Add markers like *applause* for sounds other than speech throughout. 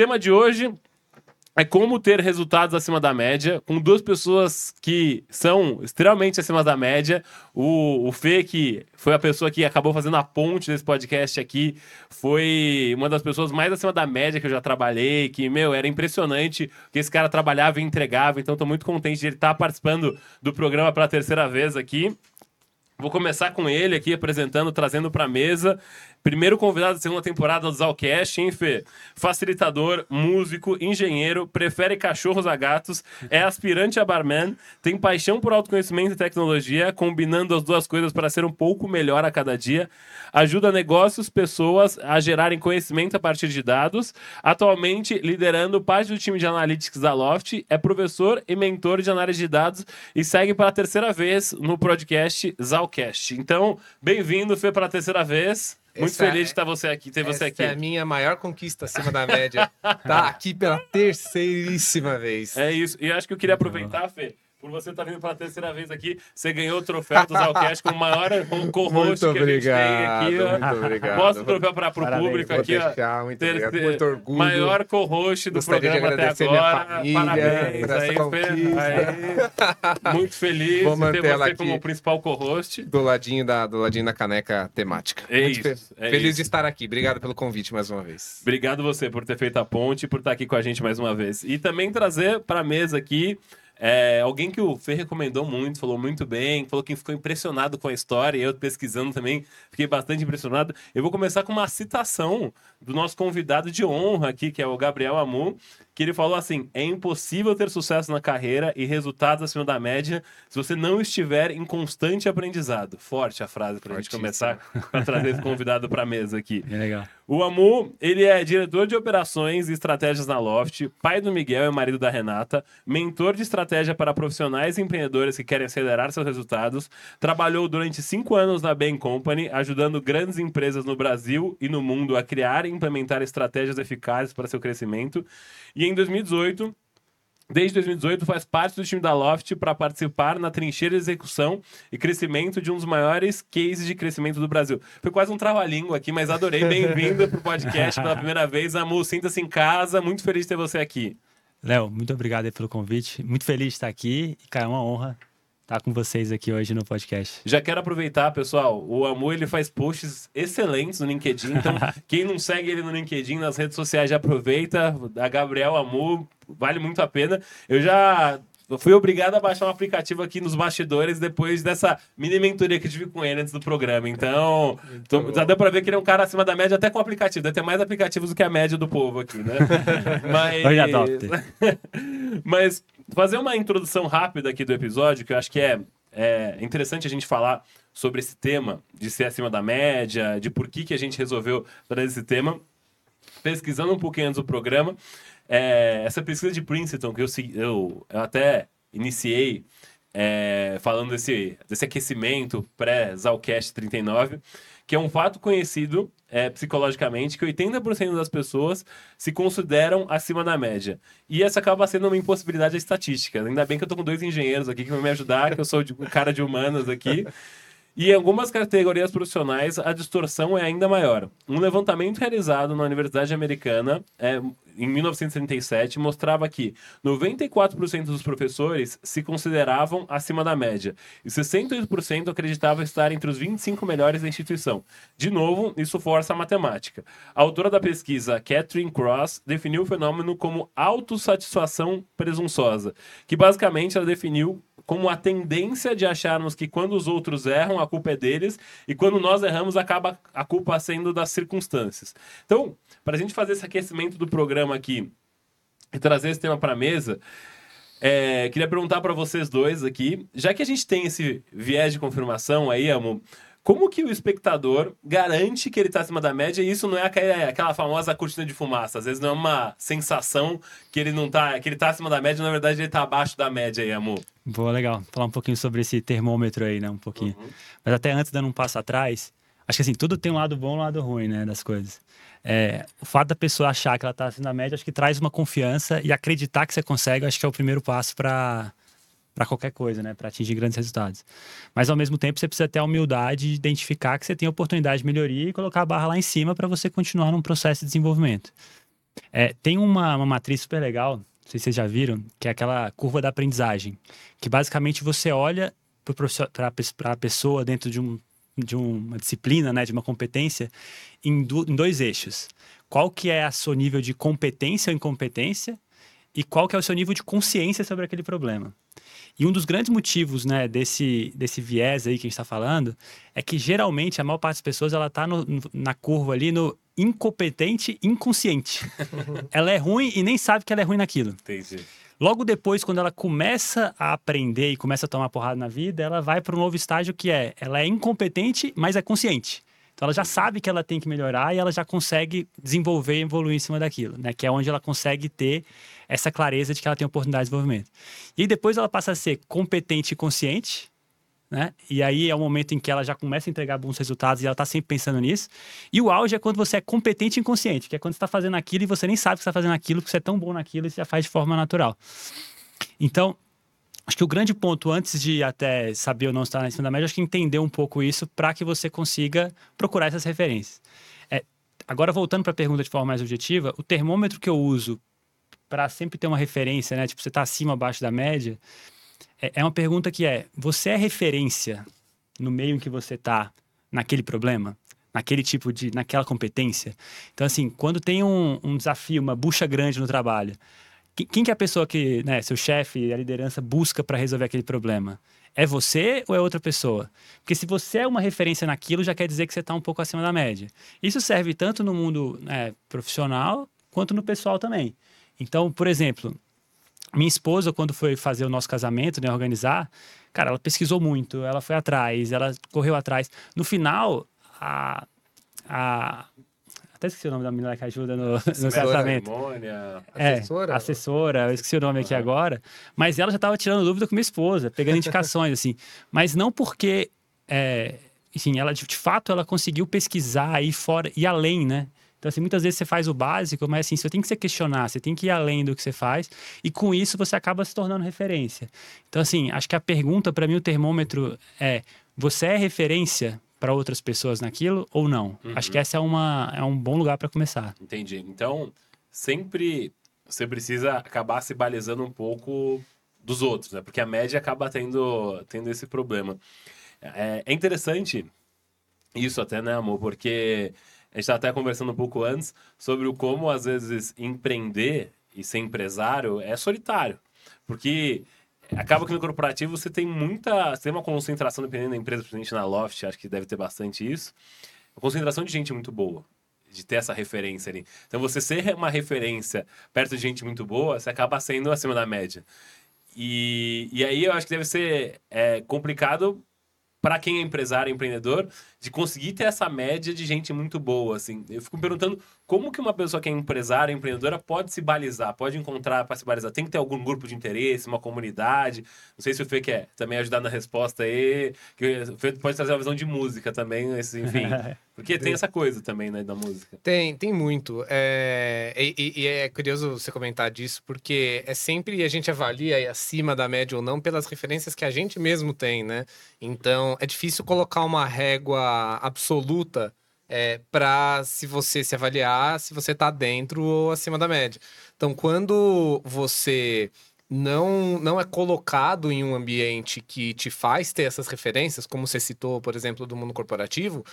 tema de hoje é como ter resultados acima da média, com duas pessoas que são extremamente acima da média. O, o Fê, que foi a pessoa que acabou fazendo a ponte desse podcast aqui, foi uma das pessoas mais acima da média que eu já trabalhei, que, meu, era impressionante que esse cara trabalhava e entregava. Então, tô muito contente de ele estar participando do programa pela terceira vez aqui. Vou começar com ele aqui apresentando, trazendo para a mesa. Primeiro convidado da segunda temporada do Zalcast, hein, Fê? Facilitador, músico, engenheiro, prefere cachorros a gatos, é aspirante a barman, tem paixão por autoconhecimento e tecnologia, combinando as duas coisas para ser um pouco melhor a cada dia, ajuda negócios, pessoas a gerarem conhecimento a partir de dados, atualmente liderando parte do time de analytics da Loft, é professor e mentor de análise de dados e segue pela terceira vez no podcast Zalcast. Então, bem-vindo, Fê, para a terceira vez. Muito Essa feliz é- de estar você aqui, ter você Essa aqui. é a minha maior conquista acima da média. tá *laughs* aqui pela terceiríssima vez. É isso. E acho que eu queria aproveitar, Fê, por você estar vindo pela terceira vez aqui. Você ganhou o troféu do Zalcast com o maior *laughs* co-host que a gente tem obrigado, aqui. ó. muito obrigado. Mostra o troféu para o público aqui. ó. deixar, muito obrigado. Muito orgulho. Maior co-host do Gostaria programa até agora. família Parabéns aí. Aí. Muito feliz Vou de ter você aqui. como principal co-host. Do ladinho da, do ladinho da caneca temática. É Muito isso, fe- é Feliz isso. de estar aqui. Obrigado pelo convite mais uma vez. Obrigado você por ter feito a ponte e por estar aqui com a gente mais uma vez. E também trazer para a mesa aqui é, alguém que o Fê recomendou muito, falou muito bem, falou que ficou impressionado com a história, e eu pesquisando também fiquei bastante impressionado. Eu vou começar com uma citação do nosso convidado de honra aqui, que é o Gabriel Amu, que ele falou assim: é impossível ter sucesso na carreira e resultados acima da média se você não estiver em constante aprendizado. Forte a frase para a gente começar a trazer esse convidado para a mesa aqui. Bem legal. O Amu, ele é diretor de operações e estratégias na Loft, pai do Miguel e marido da Renata, mentor de estratégia para profissionais e empreendedores que querem acelerar seus resultados, trabalhou durante cinco anos na Bain Company, ajudando grandes empresas no Brasil e no mundo a criar implementar estratégias eficazes para seu crescimento. E em 2018, Desde 2018, faz parte do time da Loft para participar na trincheira de execução e crescimento de um dos maiores cases de crescimento do Brasil. Foi quase um trava-língua aqui, mas adorei. Bem-vindo para o podcast pela primeira vez. Amu, sinta-se em casa. Muito feliz de ter você aqui. Léo, muito obrigado pelo convite. Muito feliz de estar aqui. E, cara, é uma honra estar com vocês aqui hoje no podcast. Já quero aproveitar, pessoal. O Amu ele faz posts excelentes no LinkedIn. Então, *laughs* quem não segue ele no LinkedIn, nas redes sociais, já aproveita. A Gabriel Amu vale muito a pena. Eu já eu fui obrigado a baixar um aplicativo aqui nos bastidores depois dessa mini mentoria que eu tive com ele antes do programa. Então, tô- já deu pra ver que ele é um cara acima da média até com aplicativo. Deve ter mais aplicativos do que a média do povo aqui, né? *laughs* Mas... Olha. *laughs* Mas fazer uma introdução rápida aqui do episódio, que eu acho que é, é interessante a gente falar sobre esse tema de ser acima da média, de por que, que a gente resolveu trazer esse tema. Pesquisando um pouquinho antes do programa, é, essa pesquisa de Princeton, que eu, eu, eu até iniciei é, falando desse, desse aquecimento pré-Zalcast 39, que é um fato conhecido é, psicologicamente que 80% das pessoas se consideram acima da média. E essa acaba sendo uma impossibilidade estatística. Ainda bem que eu tô com dois engenheiros aqui que vão me ajudar, que eu sou de, cara de humanas aqui. E em algumas categorias profissionais, a distorção é ainda maior. Um levantamento realizado na Universidade Americana é, em 1937 mostrava que 94% dos professores se consideravam acima da média e 68% acreditavam estar entre os 25 melhores da instituição. De novo, isso força a matemática. A autora da pesquisa, Catherine Cross, definiu o fenômeno como autossatisfação presunçosa, que basicamente ela definiu como a tendência de acharmos que quando os outros erram, a culpa é deles, e quando nós erramos, acaba a culpa sendo das circunstâncias. Então, para a gente fazer esse aquecimento do programa aqui e trazer esse tema para a mesa, é, queria perguntar para vocês dois aqui, já que a gente tem esse viés de confirmação aí, Amo, como que o espectador garante que ele está acima da média e isso não é aquela, aquela famosa cortina de fumaça? Às vezes não é uma sensação que ele não tá, que ele tá acima da média, na verdade ele tá abaixo da média aí, amor. Boa, legal. Falar um pouquinho sobre esse termômetro aí, né? Um pouquinho. Mas até antes, dando um passo atrás, acho que assim, tudo tem um lado bom e um lado ruim, né? Das coisas. É, o fato da pessoa achar que ela tá acima da média, acho que traz uma confiança e acreditar que você consegue, acho que é o primeiro passo para para qualquer coisa, né? Para atingir grandes resultados. Mas ao mesmo tempo, você precisa ter a humildade de identificar que você tem oportunidade de melhoria e colocar a barra lá em cima para você continuar num processo de desenvolvimento. É, tem uma, uma matriz super legal, não sei se vocês já viram, que é aquela curva da aprendizagem. Que basicamente você olha para a pessoa dentro de, um, de uma disciplina, né, de uma competência, em, do, em dois eixos. Qual que é o seu nível de competência ou incompetência e qual que é o seu nível de consciência sobre aquele problema. E um dos grandes motivos né, desse, desse viés aí que a gente está falando é que geralmente a maior parte das pessoas ela está na curva ali no incompetente inconsciente. *laughs* ela é ruim e nem sabe que ela é ruim naquilo. Entendi. Logo depois, quando ela começa a aprender e começa a tomar porrada na vida, ela vai para um novo estágio que é, ela é incompetente, mas é consciente. Então ela já sabe que ela tem que melhorar e ela já consegue desenvolver e evoluir em cima daquilo, né? Que é onde ela consegue ter essa clareza de que ela tem oportunidade de desenvolvimento. E depois ela passa a ser competente e consciente, né? E aí é o momento em que ela já começa a entregar bons resultados e ela está sempre pensando nisso. E o auge é quando você é competente e inconsciente, que é quando você está fazendo aquilo e você nem sabe que está fazendo aquilo, porque você é tão bom naquilo e você já faz de forma natural. Então, acho que o grande ponto, antes de até saber ou não estar em cima da média, acho que entender um pouco isso para que você consiga procurar essas referências. É, agora, voltando para a pergunta de forma mais objetiva, o termômetro que eu uso para sempre ter uma referência, né? Tipo, você está acima ou abaixo da média é, é uma pergunta que é: você é referência no meio em que você está naquele problema? Naquele tipo de. naquela competência? Então, assim, quando tem um, um desafio, uma bucha grande no trabalho, quem, que é a pessoa que, né, seu chefe, a liderança busca para resolver aquele problema? É você ou é outra pessoa? Porque se você é uma referência naquilo, já quer dizer que você está um pouco acima da média. Isso serve tanto no mundo né, profissional quanto no pessoal também. Então, por exemplo, minha esposa, quando foi fazer o nosso casamento, né, organizar, cara, ela pesquisou muito, ela foi atrás, ela correu atrás. No final, a, a até esqueci o nome da menina que ajuda no, no casamento. É, assessora? assessora, eu esqueci o nome aqui agora. Mas ela já estava tirando dúvida com minha esposa, pegando *laughs* indicações, assim. Mas não porque, é, enfim, ela de, fato ela conseguiu pesquisar e fora e além, né? Então, assim, muitas vezes você faz o básico, mas assim, você tem que se questionar, você tem que ir além do que você faz, e com isso você acaba se tornando referência. Então, assim, acho que a pergunta para mim, o termômetro é: você é referência para outras pessoas naquilo ou não? Uhum. Acho que essa é, uma, é um bom lugar para começar. Entendi. Então, sempre você precisa acabar se balizando um pouco dos outros, né? Porque a média acaba tendo, tendo esse problema. É, é interessante isso até, né, amor? Porque a gente estava até conversando um pouco antes sobre o como, às vezes, empreender e ser empresário é solitário. Porque acaba que no corporativo você tem muita. Você tem uma concentração, dependendo da empresa, principalmente na Loft, acho que deve ter bastante isso. Uma concentração de gente muito boa. De ter essa referência ali. Então, você ser uma referência perto de gente muito boa, você acaba sendo acima da média. E, e aí eu acho que deve ser é, complicado para quem é empresário, empreendedor, de conseguir ter essa média de gente muito boa, assim. Eu fico me perguntando como que uma pessoa que é empresária, empreendedora, pode se balizar, pode encontrar para se balizar. Tem que ter algum grupo de interesse, uma comunidade. Não sei se o Fê quer também ajudar na resposta aí, que o Fê pode trazer uma visão de música também, enfim. *laughs* Porque tem essa coisa também, né, da música. Tem, tem muito. É... E, e, é curioso você comentar disso, porque é sempre a gente avalia acima da média ou não pelas referências que a gente mesmo tem, né? Então, é difícil colocar uma régua absoluta é, para se você se avaliar se você está dentro ou acima da média. Então, quando você não, não é colocado em um ambiente que te faz ter essas referências, como você citou, por exemplo, do mundo corporativo,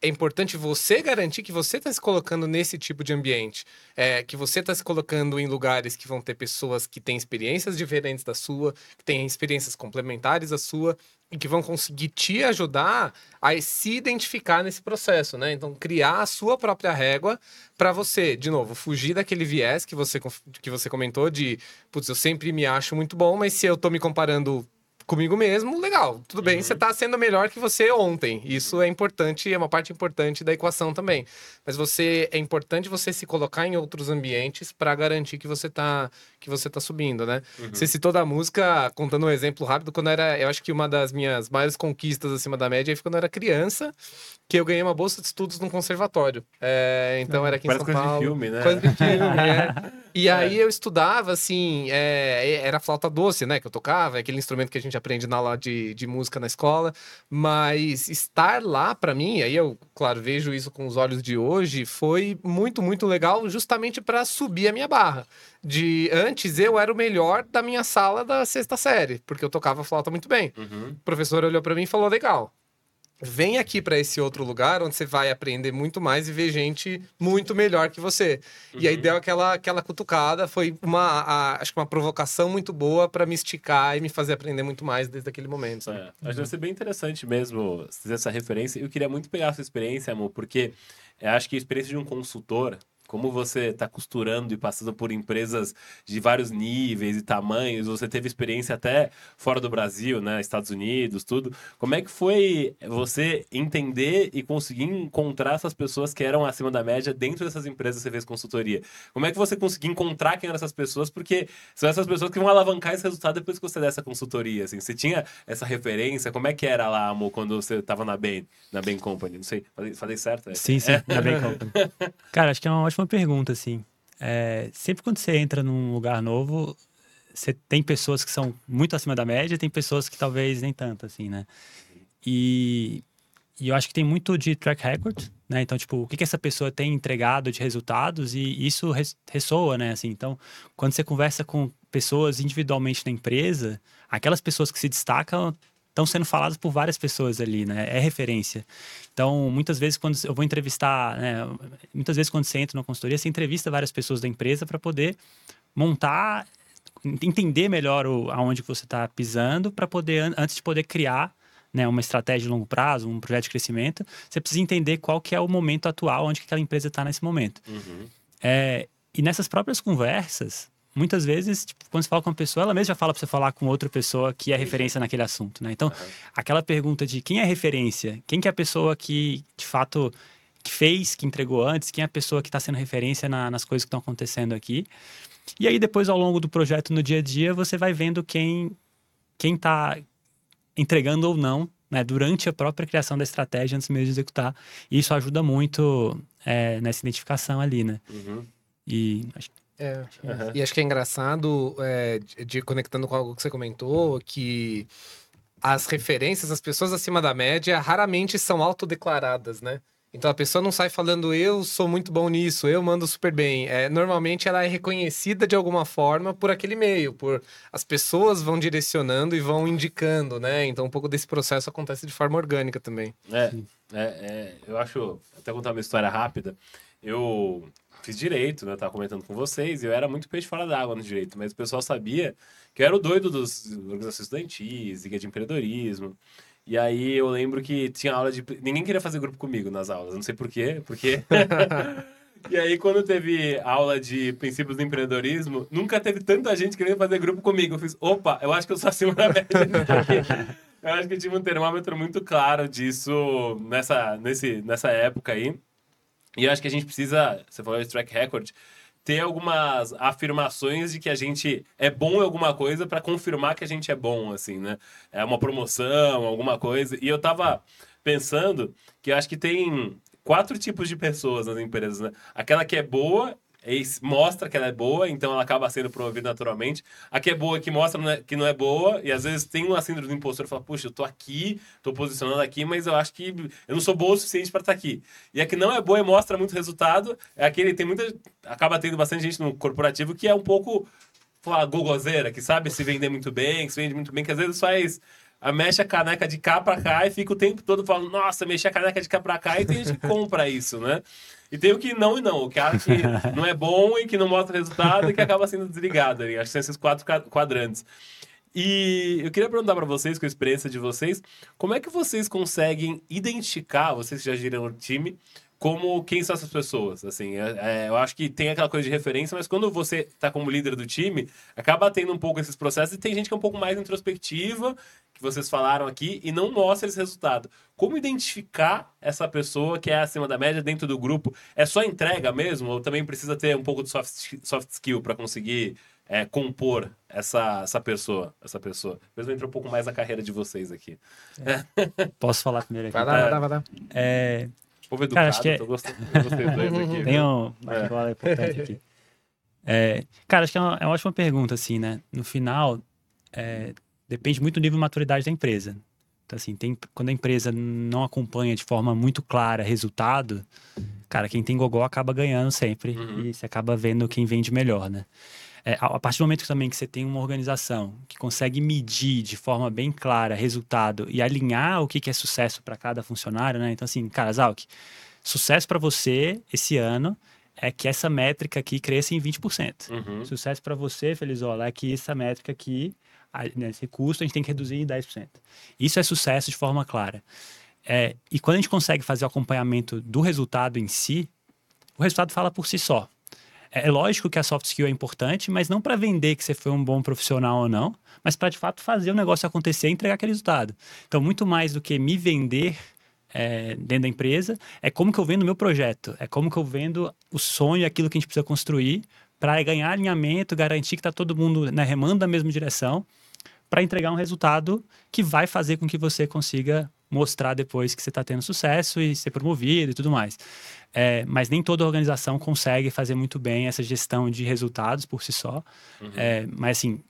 é importante você garantir que você está se colocando nesse tipo de ambiente, é, que você está se colocando em lugares que vão ter pessoas que têm experiências diferentes da sua, que têm experiências complementares à sua e que vão conseguir te ajudar a se identificar nesse processo, né? Então, criar a sua própria régua para você, de novo, fugir daquele viés que você, que você comentou de, putz, eu sempre me acho muito bom, mas se eu estou me comparando comigo mesmo, legal. Tudo bem, uhum. você está sendo melhor que você ontem. Isso é importante, é uma parte importante da equação também. Mas você é importante você se colocar em outros ambientes para garantir que você está que você tá subindo, né? Uhum. Você citou da música, contando um exemplo rápido, quando era, eu acho que uma das minhas maiores conquistas acima da média foi quando eu era criança, que eu ganhei uma bolsa de estudos num conservatório. É, então era aqui em São Paulo. Coisa de filme, né? Coisa de filme, *laughs* é. E aí eu estudava, assim, é, era flauta doce, né, que eu tocava, é aquele instrumento que a gente aprende na aula de, de música na escola. Mas estar lá, para mim, aí eu, claro, vejo isso com os olhos de hoje, foi muito, muito legal, justamente para subir a minha barra. De antes eu era o melhor da minha sala da sexta série, porque eu tocava flauta muito bem. Uhum. O professor olhou para mim e falou: legal. Vem aqui para esse outro lugar onde você vai aprender muito mais e ver gente muito melhor que você. E aí Uhum. deu aquela, aquela cutucada, foi uma, a- acho que uma provocação muito boa para me esticar e me fazer aprender muito mais desde aquele momento. sabe? É, acho que deve ser bem interessante mesmo fazer essa referência. Eu queria muito pegar a sua experiência, amor, porque eu acho que a experiência de um consultor, como você está costurando e passando por empresas de vários níveis e tamanhos, você teve experiência até fora do Brasil, né, Estados Unidos, tudo. Como é que foi você entender e conseguir encontrar essas pessoas que eram acima da média dentro dessas empresas que você fez consultoria? Como é que você conseguiu encontrar quem eram essas pessoas? Porque são essas pessoas que vão alavancar esse resultado depois que você der essa consultoria, assim. Você tinha essa referência? Como é que era lá, amor, quando você estava na Bain, na Bain Company? Não sei, falei, falei certo? É. Sim, sim, ainda bem company. *laughs* Cara, acho que é uma ótima pergunta, assim. É, sempre quando você entra num lugar novo, você tem pessoas que são muito acima da média tem pessoas que talvez nem tanto, assim, né? E, e eu acho que tem muito de track record, né? Então, tipo, o que, que essa pessoa tem entregado de resultados e isso res- ressoa, né? Assim, então, quando você conversa com pessoas individualmente na empresa, aquelas pessoas que se destacam estão sendo faladas por várias pessoas ali, né? É referência. Então, muitas vezes quando eu vou entrevistar, né, muitas vezes quando você entra numa consultoria, você entrevista várias pessoas da empresa para poder montar, entender melhor o, aonde você está pisando, para poder an- antes de poder criar né, uma estratégia de longo prazo, um projeto de crescimento, você precisa entender qual que é o momento atual, onde que aquela empresa está nesse momento. Uhum. É, e nessas próprias conversas, muitas vezes, tipo, quando você fala com uma pessoa, ela mesma já fala para você falar com outra pessoa que é referência naquele assunto, né? Então, aquela pergunta de quem é referência, quem que é a pessoa que, de fato, que fez, que entregou antes, quem é a pessoa que está sendo referência na- nas coisas que estão acontecendo aqui. E aí, depois, ao longo do projeto, no dia a dia, você vai vendo quem quem está entregando ou não, né, durante a própria criação da estratégia, antes mesmo de executar. E isso ajuda muito é, nessa identificação ali, né? Uhum. E acho É. Aham. E acho que é engraçado, é, de, de- conectando com algo que você comentou, que as referências, as pessoas acima da média, raramente são autodeclaradas, né? Então a pessoa não sai falando, eu sou muito bom nisso, eu mando super bem. É, normalmente ela é reconhecida de alguma forma por aquele meio, por as pessoas vão direcionando e vão indicando, né? Então um pouco desse processo acontece de forma orgânica também. É, é, é, eu acho, até contar uma história rápida, eu fiz direito, né? Tava comentando com vocês, e eu era muito peixe fora d'água no direito, mas o pessoal sabia que eu era o doido dos organizações estudantis, guia de empreendedorismo. E aí eu lembro que tinha aula de. Ninguém queria fazer grupo comigo nas aulas, não sei porquê, porque. *laughs* E aí, quando teve aula de princípios do empreendedorismo, nunca teve tanta gente querendo fazer grupo comigo. Eu fiz, opa, eu acho que eu sou acima da média. *laughs* eu acho que eu tive um termômetro muito claro disso nessa, nesse, nessa época aí. E eu acho que a gente precisa, você falou de track record, ter algumas afirmações de que a gente é bom em alguma coisa para confirmar que a gente é bom, assim, né? É uma promoção, alguma coisa. E eu tava pensando que eu acho que tem quatro tipos de pessoas nas empresas, né? Aquela que é boa mostra que ela é boa, então ela acaba sendo promovida naturalmente. A que é boa que mostra né, que não é boa, e às vezes tem uma síndrome do impostor e fala, puxa, eu tô aqui, tô posicionando aqui, mas eu acho que eu não sou boa o suficiente para estar aqui. E a que não é boa e mostra muito resultado, é aquele, tem muita, acaba tendo bastante gente no corporativo que é um pouco, falar, gogozeira, que sabe se vender muito bem, que se vende muito bem, que às vezes faz a mexe a caneca de cá pra cá e fica o tempo todo falando, nossa, mexi a caneca de cá pra cá, e tem gente que compra isso, né? E tem o que não e não, o cara que *laughs* não é bom e que não mostra resultado e que acaba sendo desligado. ali. Acho que são esses quatro quadrantes. E eu queria perguntar para vocês, com a experiência de vocês, como é que vocês conseguem identificar, vocês que já giram o time, como quem são essas pessoas? Assim, é- é, eu acho que tem aquela coisa de referência, mas quando você está como líder do time, acaba tendo um pouco esses processos e tem gente que é um pouco mais introspectiva, que vocês falaram aqui, e não mostra esse resultado. Como identificar essa pessoa que é acima da média dentro do grupo? É só entrega mesmo? Ou também precisa ter um pouco de soft, soft skill para conseguir é, compor essa, essa pessoa? Essa pessoa. Mesmo entra um pouco mais na carreira de vocês aqui. Posso falar primeiro aqui? Vai lá, vai lá, vai lá. É, Povo educado, Cara, acho que é- tô gostando dois aqui. *laughs* tem um importante aqui. É, cara, acho que é uma, é uma ótima pergunta, assim, né? No final, é, depende muito do nível de maturidade da empresa. Então, assim, tem, quando a empresa não acompanha de forma muito clara resultado, cara, quem tem gogó acaba ganhando sempre Uhum. e você acaba vendo quem vende melhor, né? É, a, partir do momento também que você tem uma organização que consegue medir de forma bem clara resultado e alinhar o que, que é sucesso para cada funcionário, né? Então, assim, cara, Zalk, sucesso para você esse ano é que essa métrica aqui cresça em 20%. Uhum. Sucesso para você, Felizola, é que essa métrica aqui, a- né, esse custo, a gente tem que reduzir em 10%. Isso é sucesso de forma clara. É, e quando a gente consegue fazer o acompanhamento do resultado em si, o resultado fala por si só. É é lógico que a soft skill é importante, mas não para vender que você foi um bom profissional ou não, mas para de fato fazer o negócio acontecer e entregar aquele resultado. Então, muito mais do que me vender é, dentro da empresa, é como que eu vendo o meu projeto, é como que eu vendo o sonho, aquilo que a gente precisa construir para ganhar alinhamento, garantir que está todo mundo né, remando na mesma direção, para entregar um resultado que vai fazer com que você consiga mostrar depois que você está tendo sucesso e ser promovido e tudo mais. É, mas nem toda organização consegue fazer muito bem essa gestão de resultados por si só. É, mas assim,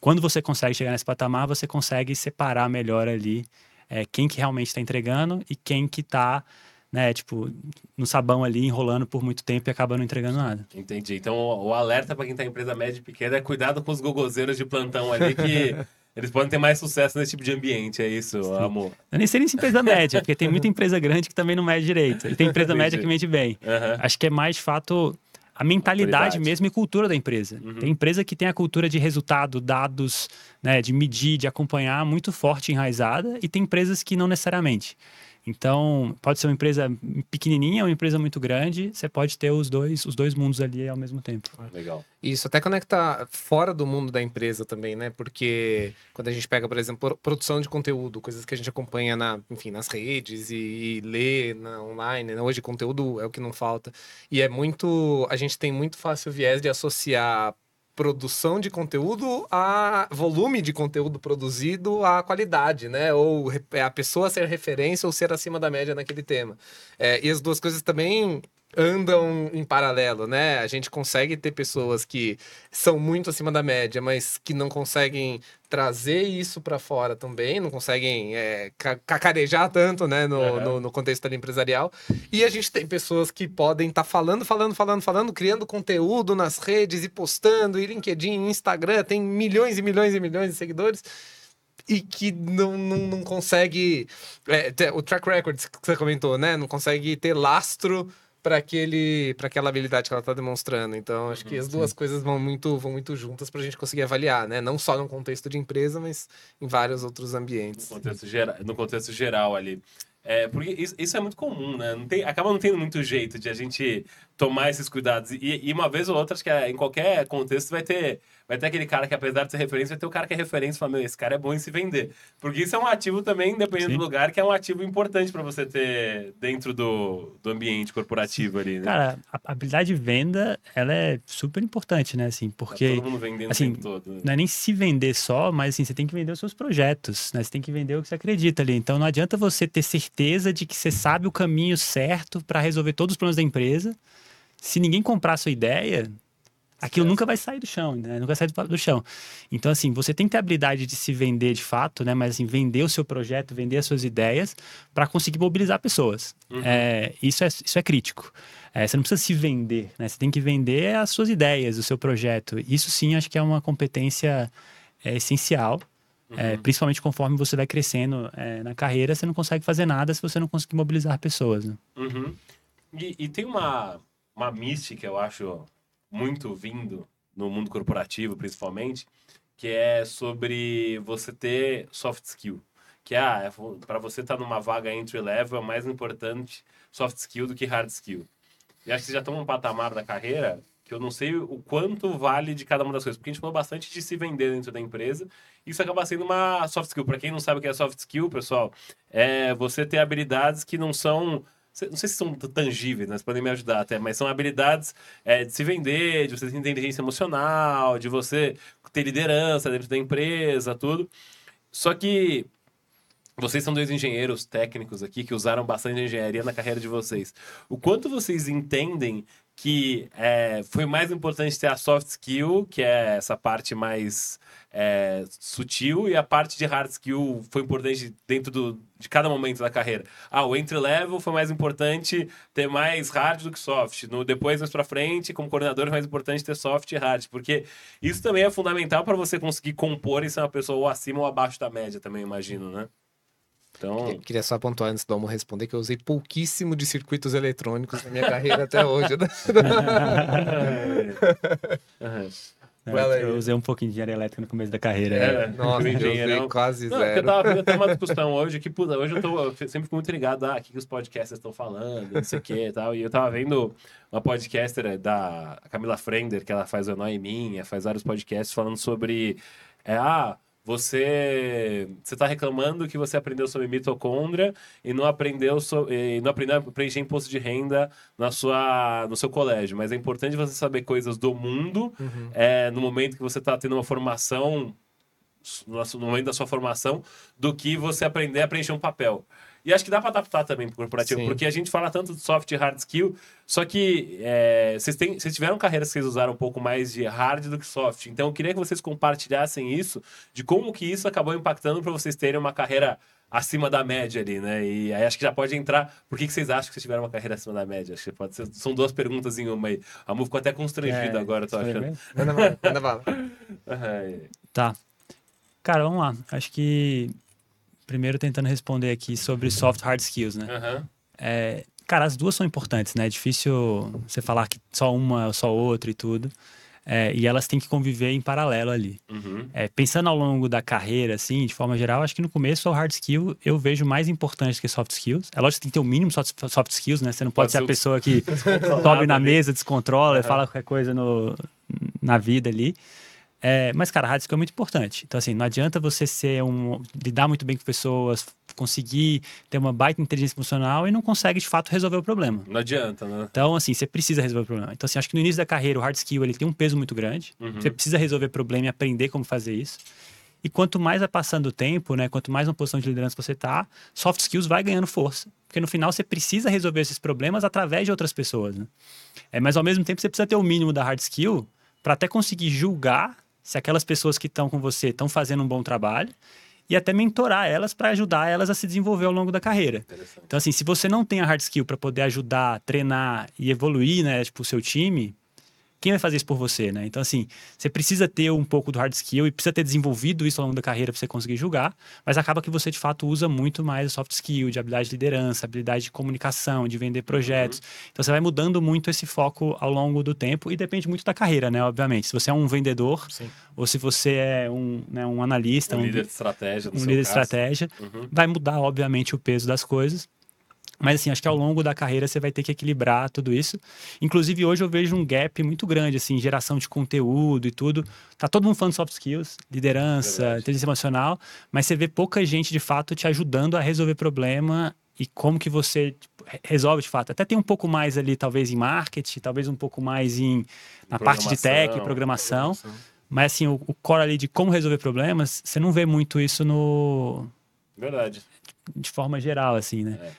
quando você consegue chegar nesse patamar, você consegue separar melhor ali é, quem que realmente está entregando e quem que está, né, tipo, no sabão ali, enrolando por muito tempo e acaba não entregando nada. Entendi. Então, o, alerta para quem tá em empresa média e pequena é cuidado com os gogozeiros de plantão ali, que *laughs* eles podem ter mais sucesso nesse tipo de ambiente. É isso, amor. Eu nem sei nem se empresa *laughs* média, porque tem muita empresa grande que também não mede direito. E tem empresa média que mede bem. Aham. Acho que é mais de fato a mentalidade Maturidade. mesmo e cultura da empresa. Uhum. Tem empresa que tem a cultura de resultado, dados, né, de medir, de acompanhar muito forte, enraizada, e tem empresas que não necessariamente. Então, pode ser uma empresa pequenininha ou uma empresa muito grande, você pode ter os dois, os dois mundos ali ao mesmo tempo. Legal. Isso até conecta fora do mundo da empresa também, né? Porque quando a gente pega, por exemplo, pro- produção de conteúdo, coisas que a gente acompanha na, enfim, nas redes e, e lê na, online, né? hoje conteúdo é o que não falta. E é muito, a gente tem muito fácil o viés de associar produção de conteúdo a volume de conteúdo produzido à qualidade, né? Ou re- a pessoa ser referência ou ser acima da média naquele tema. É, e as duas coisas também andam em paralelo, né? A gente consegue ter pessoas que são muito acima da média, mas que não conseguem trazer isso para fora também, não conseguem é, ca- cacarejar tanto, né, no, Aham. no, no contexto ali empresarial. E a gente tem pessoas que podem estar falando, falando, falando, falando, criando conteúdo nas redes e postando, e LinkedIn, Instagram, tem milhões e milhões e milhões de seguidores e que não, não, não consegue. é, o track record que você comentou, né? Não consegue ter lastro para aquele para aquela habilidade que ela está demonstrando. Então, acho que as duas coisas vão muito vão muito juntas para a gente conseguir avaliar, né? Não só no contexto de empresa, mas em vários outros ambientes. No contexto, gera, no contexto geral ali. É, porque isso, isso é muito comum, né? Não tem, acaba não tendo muito jeito de a gente tomar esses cuidados. E, e uma vez ou outra, acho que é, em qualquer contexto vai ter, vai ter aquele cara que, apesar de ser referência, vai ter o cara que é referência e fala, meu, esse cara é bom em se vender. Porque isso é um ativo também, dependendo Sim. do lugar, que é um ativo importante para você ter dentro do, do ambiente corporativo ali, né? Cara, a habilidade de venda, ela é super importante, né, assim, Tá porque... todo mundo vendendo assim, o tempo todo. né? não é nem se vender só, mas assim, você tem que vender os seus projetos, né? Você tem que vender o que você acredita ali. Então não adianta você ter certeza de que você sabe o caminho certo para resolver todos os problemas da empresa. Se ninguém comprar a sua ideia, aquilo nunca vai sair do chão, né? Nunca sair do, do chão. Então, assim, você tem que ter a habilidade de se vender de fato, né? Mas assim, vender o seu projeto, vender as suas ideias para conseguir mobilizar pessoas. Uhum. É, isso, é, isso é crítico. É, você não precisa se vender, né? Você tem que vender as suas ideias, o seu projeto. Isso sim, acho que é uma competência é, essencial. é, Uhum. principalmente conforme você vai crescendo é, na carreira, você não consegue fazer nada se você não conseguir mobilizar pessoas. Né? Uhum. E, e tem uma, uma mística, eu acho, muito vindo no mundo corporativo, principalmente, que é sobre você ter soft skill. Que ah, para você estar numa vaga entry level é mais importante soft skill do que hard skill. E acho que já estão num patamar da carreira que eu não sei o quanto vale de cada uma das coisas. Porque a gente falou bastante de se vender dentro da empresa. Isso acaba sendo uma soft skill. Para quem não sabe o que é soft skill, pessoal, é você ter habilidades que não são não sei se são tangíveis, né? Vocês podem me ajudar até, mas são habilidades é, de se vender, de você ter inteligência emocional, de você ter liderança dentro da empresa, tudo. Só que vocês são dois engenheiros técnicos aqui que usaram bastante engenharia na carreira de vocês. O quanto vocês entendem que é, foi mais importante ter a soft skill, que é essa parte mais é, sutil, e a parte de hard skill foi importante dentro do, de cada momento da carreira. Ah, o entry level foi mais importante ter mais hard do que soft. No, depois, mais pra frente, como coordenador, é mais importante ter soft e hard, porque isso também é fundamental para você conseguir compor e ser uma pessoa ou acima ou abaixo da média, também imagino, né? Então... Queria só pontuar antes do Almo responder que eu usei pouquíssimo de circuitos eletrônicos na minha carreira até hoje. Né? *laughs* É, eu usei um pouquinho de engenharia elétrica no começo da carreira. É, nossa, eu usei quase não, zero. Eu tava vendo até uma *laughs* discussão hoje que, puta, hoje eu, tô, eu sempre fico muito ligado a ah, que, que os podcasters estão falando, não sei o que e tal. E eu tava vendo uma podcaster da Camila Frender, que ela faz o Anói Minha, faz vários podcasts falando sobre. É, ah, você você está reclamando que você aprendeu sobre mitocôndria e não aprendeu so, e não aprendeu a preencher imposto de renda na sua no seu colégio mas é importante você saber coisas do mundo uhum. é, no momento que você está tendo uma formação no momento da sua formação do que você aprender a preencher um papel e acho que dá para adaptar também para o corporativo, Sim. porque a gente fala tanto de soft e hard skill, só que é, vocês, têm, vocês tiveram carreiras que vocês usaram um pouco mais de hard do que soft. Então eu queria que vocês compartilhassem isso, de como que isso acabou impactando para vocês terem uma carreira acima da média ali, né? E aí acho que já pode entrar. Por que, que vocês acham que vocês tiveram uma carreira acima da média? Acho que pode ser. São duas perguntas em uma aí. A Mu ficou até constrangida é, agora, tô achando. Manda bala, manda bala. *laughs* Tá. Cara, vamos lá. Acho que primeiro tentando responder aqui sobre soft hard skills, né? Uhum. É, cara, as duas são importantes, né? É difícil você falar que só uma ou só outra e tudo. É, e elas têm que conviver em paralelo ali. Uhum. É, pensando ao longo da carreira, assim, de forma geral, acho que no começo o hard skill eu vejo mais importante que soft skills. É lógico que tem que ter o mínimo soft, soft skills, né? Você não pode, ser a pessoa que *laughs* sobe na mesa, descontrola, uhum. fala qualquer coisa no, na vida ali. É, mas, cara, hard skill é muito importante. Então, assim, não adianta você ser um. lidar muito bem com pessoas, conseguir ter uma baita inteligência emocional e não consegue, de fato, resolver o problema. Não adianta, né? Então, assim, você precisa resolver o problema. Então, assim, acho que no início da carreira, o hard skill ele tem um peso muito grande. Uhum. Você precisa resolver problema e aprender como fazer isso. E quanto mais vai passando o tempo, né, quanto mais uma posição de liderança você tá, soft skills vai ganhando força. Porque no final você precisa resolver esses problemas através de outras pessoas. Né? É, mas ao mesmo tempo você precisa ter o mínimo da hard skill para até conseguir julgar se aquelas pessoas que estão com você estão fazendo um bom trabalho e até mentorar elas para ajudar elas a se desenvolver ao longo da carreira. Então, assim, se você não tem a hard skill para poder ajudar, treinar e evoluir, né, tipo, o seu time, quem vai fazer isso por você, né? Então, assim, você precisa ter um pouco do hard skill e precisa ter desenvolvido isso ao longo da carreira para você conseguir julgar, mas acaba que você, de fato, usa muito mais o soft skill, de habilidade de liderança, habilidade de comunicação, de vender projetos. Uhum. Então, você vai mudando muito esse foco ao longo do tempo e depende muito da carreira, né? Obviamente. Se você é um vendedor Sim. ou se você é um, né, um analista, um, um líder de estratégia, um líder de estratégia, uhum. vai mudar, obviamente, o peso das coisas. Mas assim, acho que ao longo da carreira você vai ter que equilibrar tudo isso. Inclusive, hoje eu vejo um gap muito grande, assim, geração de conteúdo e tudo. Tá todo mundo falando de soft skills, liderança, Verdade. inteligência emocional, mas você vê pouca gente de fato te ajudando a resolver problema e como que você tipo, resolve de fato. Até tem um pouco mais ali, talvez, em marketing, talvez um pouco mais em na parte de tech, programação. programação. Mas assim, o, o core ali de como resolver problemas, você não vê muito isso no. Verdade. De forma geral, assim, né? É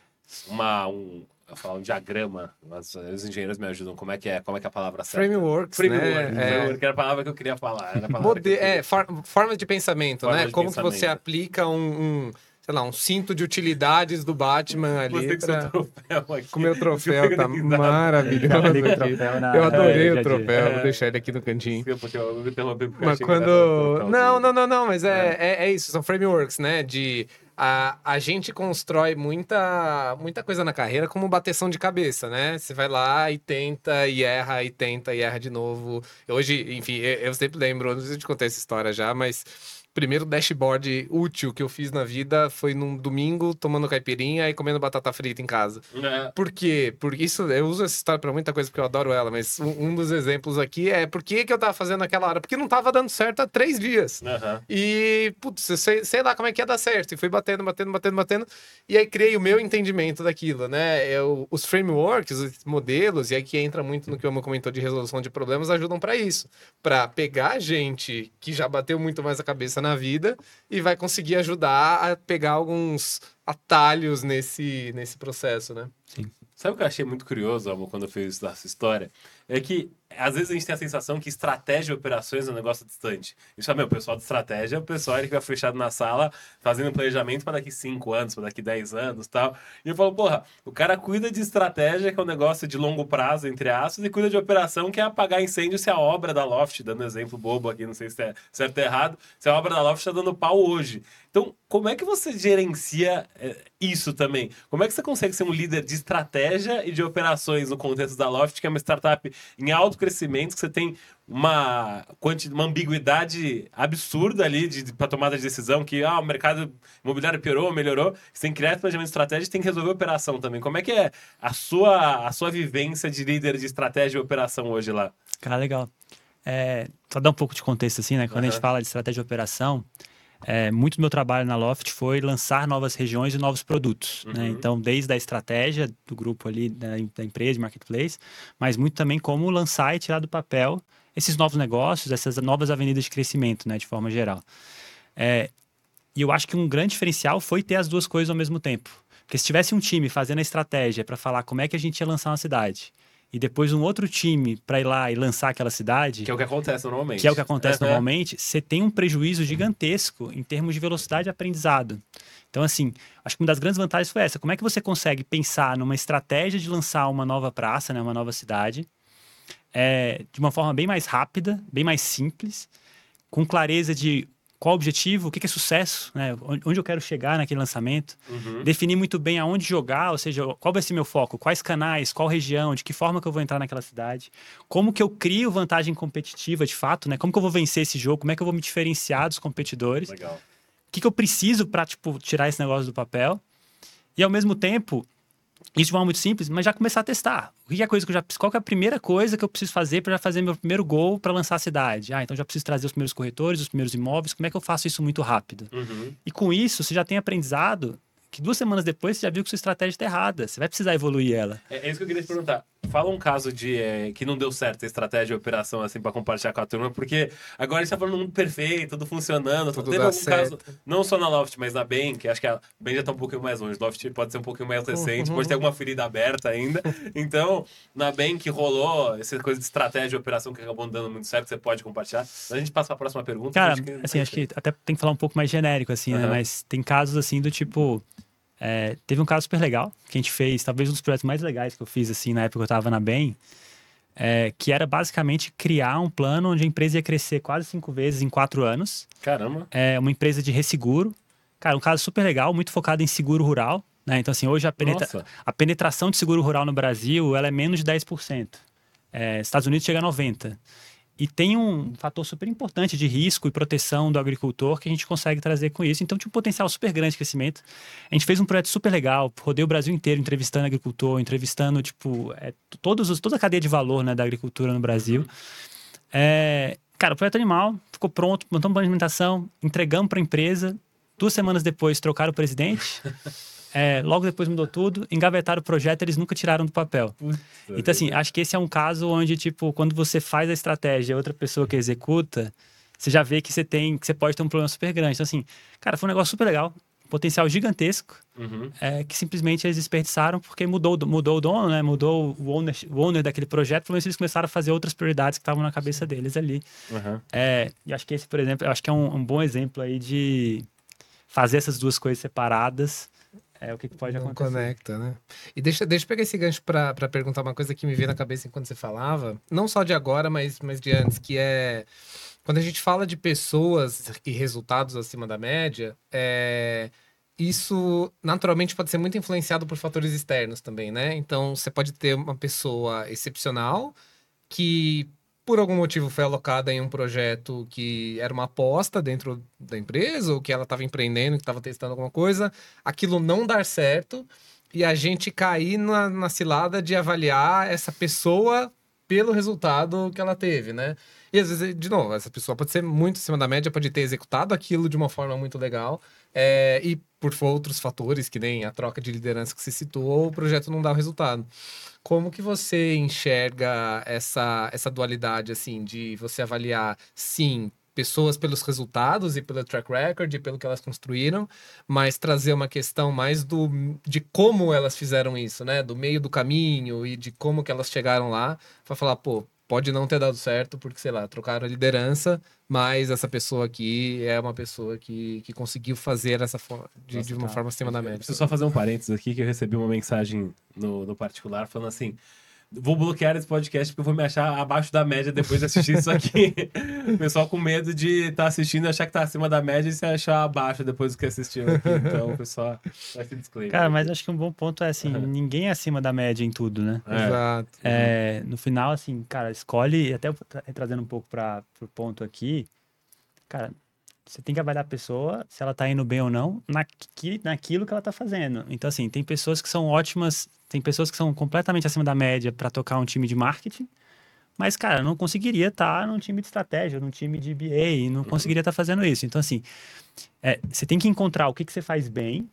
uma, um, eu falo um diagrama, mas os engenheiros me ajudam. Como é que é? Como é que é a palavra certa? Frameworks, Framework, né? Framework, é... era a palavra que eu queria falar. Era Mode... queria... É, for... forma de pensamento, forma né? De Como pensamento. que você aplica um, um, sei lá, um cinto de utilidades do Batman ali. Você pra... troféu aqui. Com meu troféu, tá *laughs* maravilhoso. eu adorei é, o troféu, é. vou deixar ele aqui no cantinho. Porque eu me interrompi porque mas quando... Não, não, não, não, mas é, é, é isso, são frameworks, né? De a, a gente constrói muita, muita coisa na carreira como bateção de cabeça, né? Você vai lá e tenta e erra, e tenta e erra de novo. Hoje, enfim, eu, eu sempre lembro, não sei se eu te contei essa história já, mas primeiro dashboard útil que eu fiz na vida foi num domingo tomando caipirinha e comendo batata frita em casa. É. Por quê? Porque isso, eu uso essa história para muita coisa porque eu adoro ela, mas um, um, dos exemplos aqui é por que, que eu tava fazendo aquela hora? Porque não tava dando certo há três dias. Uhum. E, putz, sei, sei lá como é que ia dar certo. E fui batendo, batendo, batendo, batendo. E aí criei o meu entendimento daquilo, né? Eu, os frameworks, os modelos, e aqui entra muito no que o Amo comentou de resolução de problemas, ajudam para isso. para pegar gente que já bateu muito mais a cabeça na vida e vai conseguir ajudar a pegar alguns atalhos nesse, nesse processo, né? Sim. Sabe o que eu achei muito curioso, amor, quando eu fiz essa história? É que às vezes a gente tem a sensação que estratégia e operações é um negócio distante. Isso é, meu, o pessoal de estratégia é o pessoal que vai fechado na sala fazendo planejamento para daqui 5 anos, para daqui 10 anos tal. E eu falo, porra, o cara cuida de estratégia, que é um negócio de longo prazo, entre aspas, e cuida de operação, que é apagar incêndio se a obra da Loft, dando exemplo bobo aqui, não sei se é certo ou errado, se a obra da Loft está dando pau hoje. Então, como é que você gerencia é, isso também? Como é que você consegue ser um líder de estratégia e de operações no contexto da Loft, que é uma startup em alto crescimento, que você tem uma, uma ambiguidade absurda ali de, de para tomada de decisão, que ah, o mercado imobiliário piorou, melhorou, você tem que criar planejamento estratégico tem que resolver operação também. Como é que é a sua, a sua vivência de líder de estratégia e operação hoje lá? Cara, legal. É, só dar um pouco de contexto assim, né? Quando uhum. a gente fala de estratégia de operação, é, muito do meu trabalho na Loft foi lançar novas regiões e novos produtos. Né? Uhum. Né? Então, desde a estratégia do grupo ali, da, da empresa, marketplace, mas muito também como lançar e tirar do papel esses novos negócios, essas novas avenidas de crescimento, né, de forma geral. É, e eu acho que um grande diferencial foi ter as duas coisas ao mesmo tempo. Porque se tivesse um time fazendo a estratégia para falar como é que a gente ia lançar uma cidade, e depois um outro time para ir lá e lançar aquela cidade. Que é o que acontece normalmente. Que é o que acontece normalmente, você tem um prejuízo gigantesco em termos de velocidade de aprendizado. Então, assim, acho que uma das grandes vantagens foi essa. Como é que você consegue pensar numa estratégia de lançar uma nova praça, né, uma nova cidade, é, de uma forma bem mais rápida, bem mais simples, com clareza de qual o objetivo, o que é sucesso, né? onde eu quero chegar naquele lançamento, uhum. definir muito bem aonde jogar, ou seja, qual vai ser meu foco, quais canais, qual região, de que forma que eu vou entrar naquela cidade, como que eu crio vantagem competitiva de fato, né? Como que eu vou vencer esse jogo, como é que eu vou me diferenciar dos competidores, Legal. o que, que eu preciso para tipo tirar esse negócio do papel e ao mesmo tempo isso de forma muito simples, mas já começar a testar. O que é a coisa que eu já qual é a primeira coisa que eu preciso fazer para já fazer meu primeiro gol para lançar a cidade? Ah, então já preciso trazer os primeiros corretores, os primeiros imóveis. Como é que eu faço isso muito rápido? Uhum. E com isso, você já tem aprendizado que duas semanas depois você já viu que sua estratégia está errada. Você vai precisar evoluir ela. É, é isso que eu queria te perguntar. Fala um caso de é, que não deu certo a estratégia de operação assim para compartilhar com a turma, porque agora a gente tá falando mundo perfeito, tudo funcionando. Tudo teve algum certo. caso, não só na Loft, mas na Ben, que acho que a Ben já tá um pouquinho mais longe. Loft pode ser um pouquinho mais recente, uhum. pode ter alguma ferida aberta ainda. Então, na que rolou essa coisa de estratégia de operação que acabou dando muito certo, você pode compartilhar. A gente passa para a próxima pergunta. Cara, acho que, assim, acho que até tem que falar um pouco mais genérico, assim, uhum. né? Mas tem casos assim do tipo é, teve um caso super legal que a gente fez, talvez um dos projetos mais legais que eu fiz assim na época que eu estava na Bem, é, que era basicamente criar um plano onde a empresa ia crescer quase cinco vezes em quatro anos. Caramba! É uma empresa de resseguro. Cara, um caso super legal, muito focado em seguro rural. Né? Então, assim, hoje a, penetra... a penetração de seguro rural no Brasil ela é menos de 10%. É, Estados Unidos chega a 90%. E tem um fator super importante de risco e proteção do agricultor que a gente consegue trazer com isso. Então, tinha um potencial super grande de crescimento. A gente fez um projeto super legal, rodei o Brasil inteiro entrevistando agricultor, entrevistando, tipo, é, todos os, toda a cadeia de valor né, da agricultura no Brasil. É, cara, o projeto animal ficou pronto, montamos uma implementação, entregamos para a empresa. Duas semanas depois, trocaram o presidente. *laughs* É, logo depois mudou tudo, engavetaram o projeto, eles nunca tiraram do papel. então, assim, acho que esse é um caso onde, tipo, quando você faz a estratégia, outra pessoa que executa, você já vê que você tem, que você pode ter um problema super grande. Então, assim, cara, foi um negócio super legal, potencial gigantesco, uhum. é, que simplesmente eles desperdiçaram porque mudou, mudou o dono, né? Mudou o owner, o owner daquele projeto, pelo menos eles começaram a fazer outras prioridades que estavam na cabeça deles ali. Uhum. É, e acho que esse, por exemplo, acho que é um, um bom exemplo aí de fazer essas duas coisas separadas é o que, que pode Não acontecer. conecta, né? E deixa, deixa eu pegar esse gancho para perguntar uma coisa que me veio na cabeça enquanto você falava, não só de agora, mas, mas de antes, que é quando a gente fala de pessoas e resultados acima da média, é, isso naturalmente pode ser muito influenciado por fatores externos também, né? Então você pode ter uma pessoa excepcional que por algum motivo foi alocada em um projeto que era uma aposta dentro da empresa, ou que ela estava empreendendo, que estava testando alguma coisa, aquilo não dar certo e a gente cair na, na cilada de avaliar essa pessoa pelo resultado que ela teve, né? E às vezes, de novo, essa pessoa pode ser muito acima da média, pode ter executado aquilo de uma forma muito legal, é, e por outros fatores, que nem a troca de liderança que você citou, o projeto não dá o resultado. Como que você enxerga essa, essa dualidade, assim, de você avaliar, sim, pessoas pelos resultados e pelo track record e pelo que elas construíram, mas trazer uma questão mais do de como elas fizeram isso, né? Do meio do caminho e de como que elas chegaram lá, para falar, pô, pode não ter dado certo porque, sei lá, trocaram a liderança, mas essa pessoa aqui é uma pessoa que, que conseguiu fazer essa forma, de, Nossa, de uma tá. forma acima da média. Preciso só fazer um parênteses aqui, que eu recebi uma mensagem no, no particular falando assim. Vou bloquear esse podcast porque eu vou me achar abaixo da média depois de assistir isso aqui. *laughs* o pessoal com medo de estar assistindo e achar que tá acima da média e se achar abaixo depois do que assistiu aqui. Então, o *laughs* pessoal vai se disclaimer. Cara, mas acho que um bom ponto é assim, ninguém é acima da média em tudo, né? É. Exato. É, no final, assim, cara, escolhe, até tra- trazendo um pouco para o ponto aqui, cara, você tem que avaliar a pessoa, se ela tá indo bem ou não, naqui, naquilo que ela tá fazendo. Então, assim, tem pessoas que são ótimas, tem pessoas que são completamente acima da média para tocar um time de marketing, mas, cara, não conseguiria estar num time de estratégia, num time de BA, não conseguiria estar fazendo isso. Então, assim, é, você tem que encontrar o que, que você faz bem,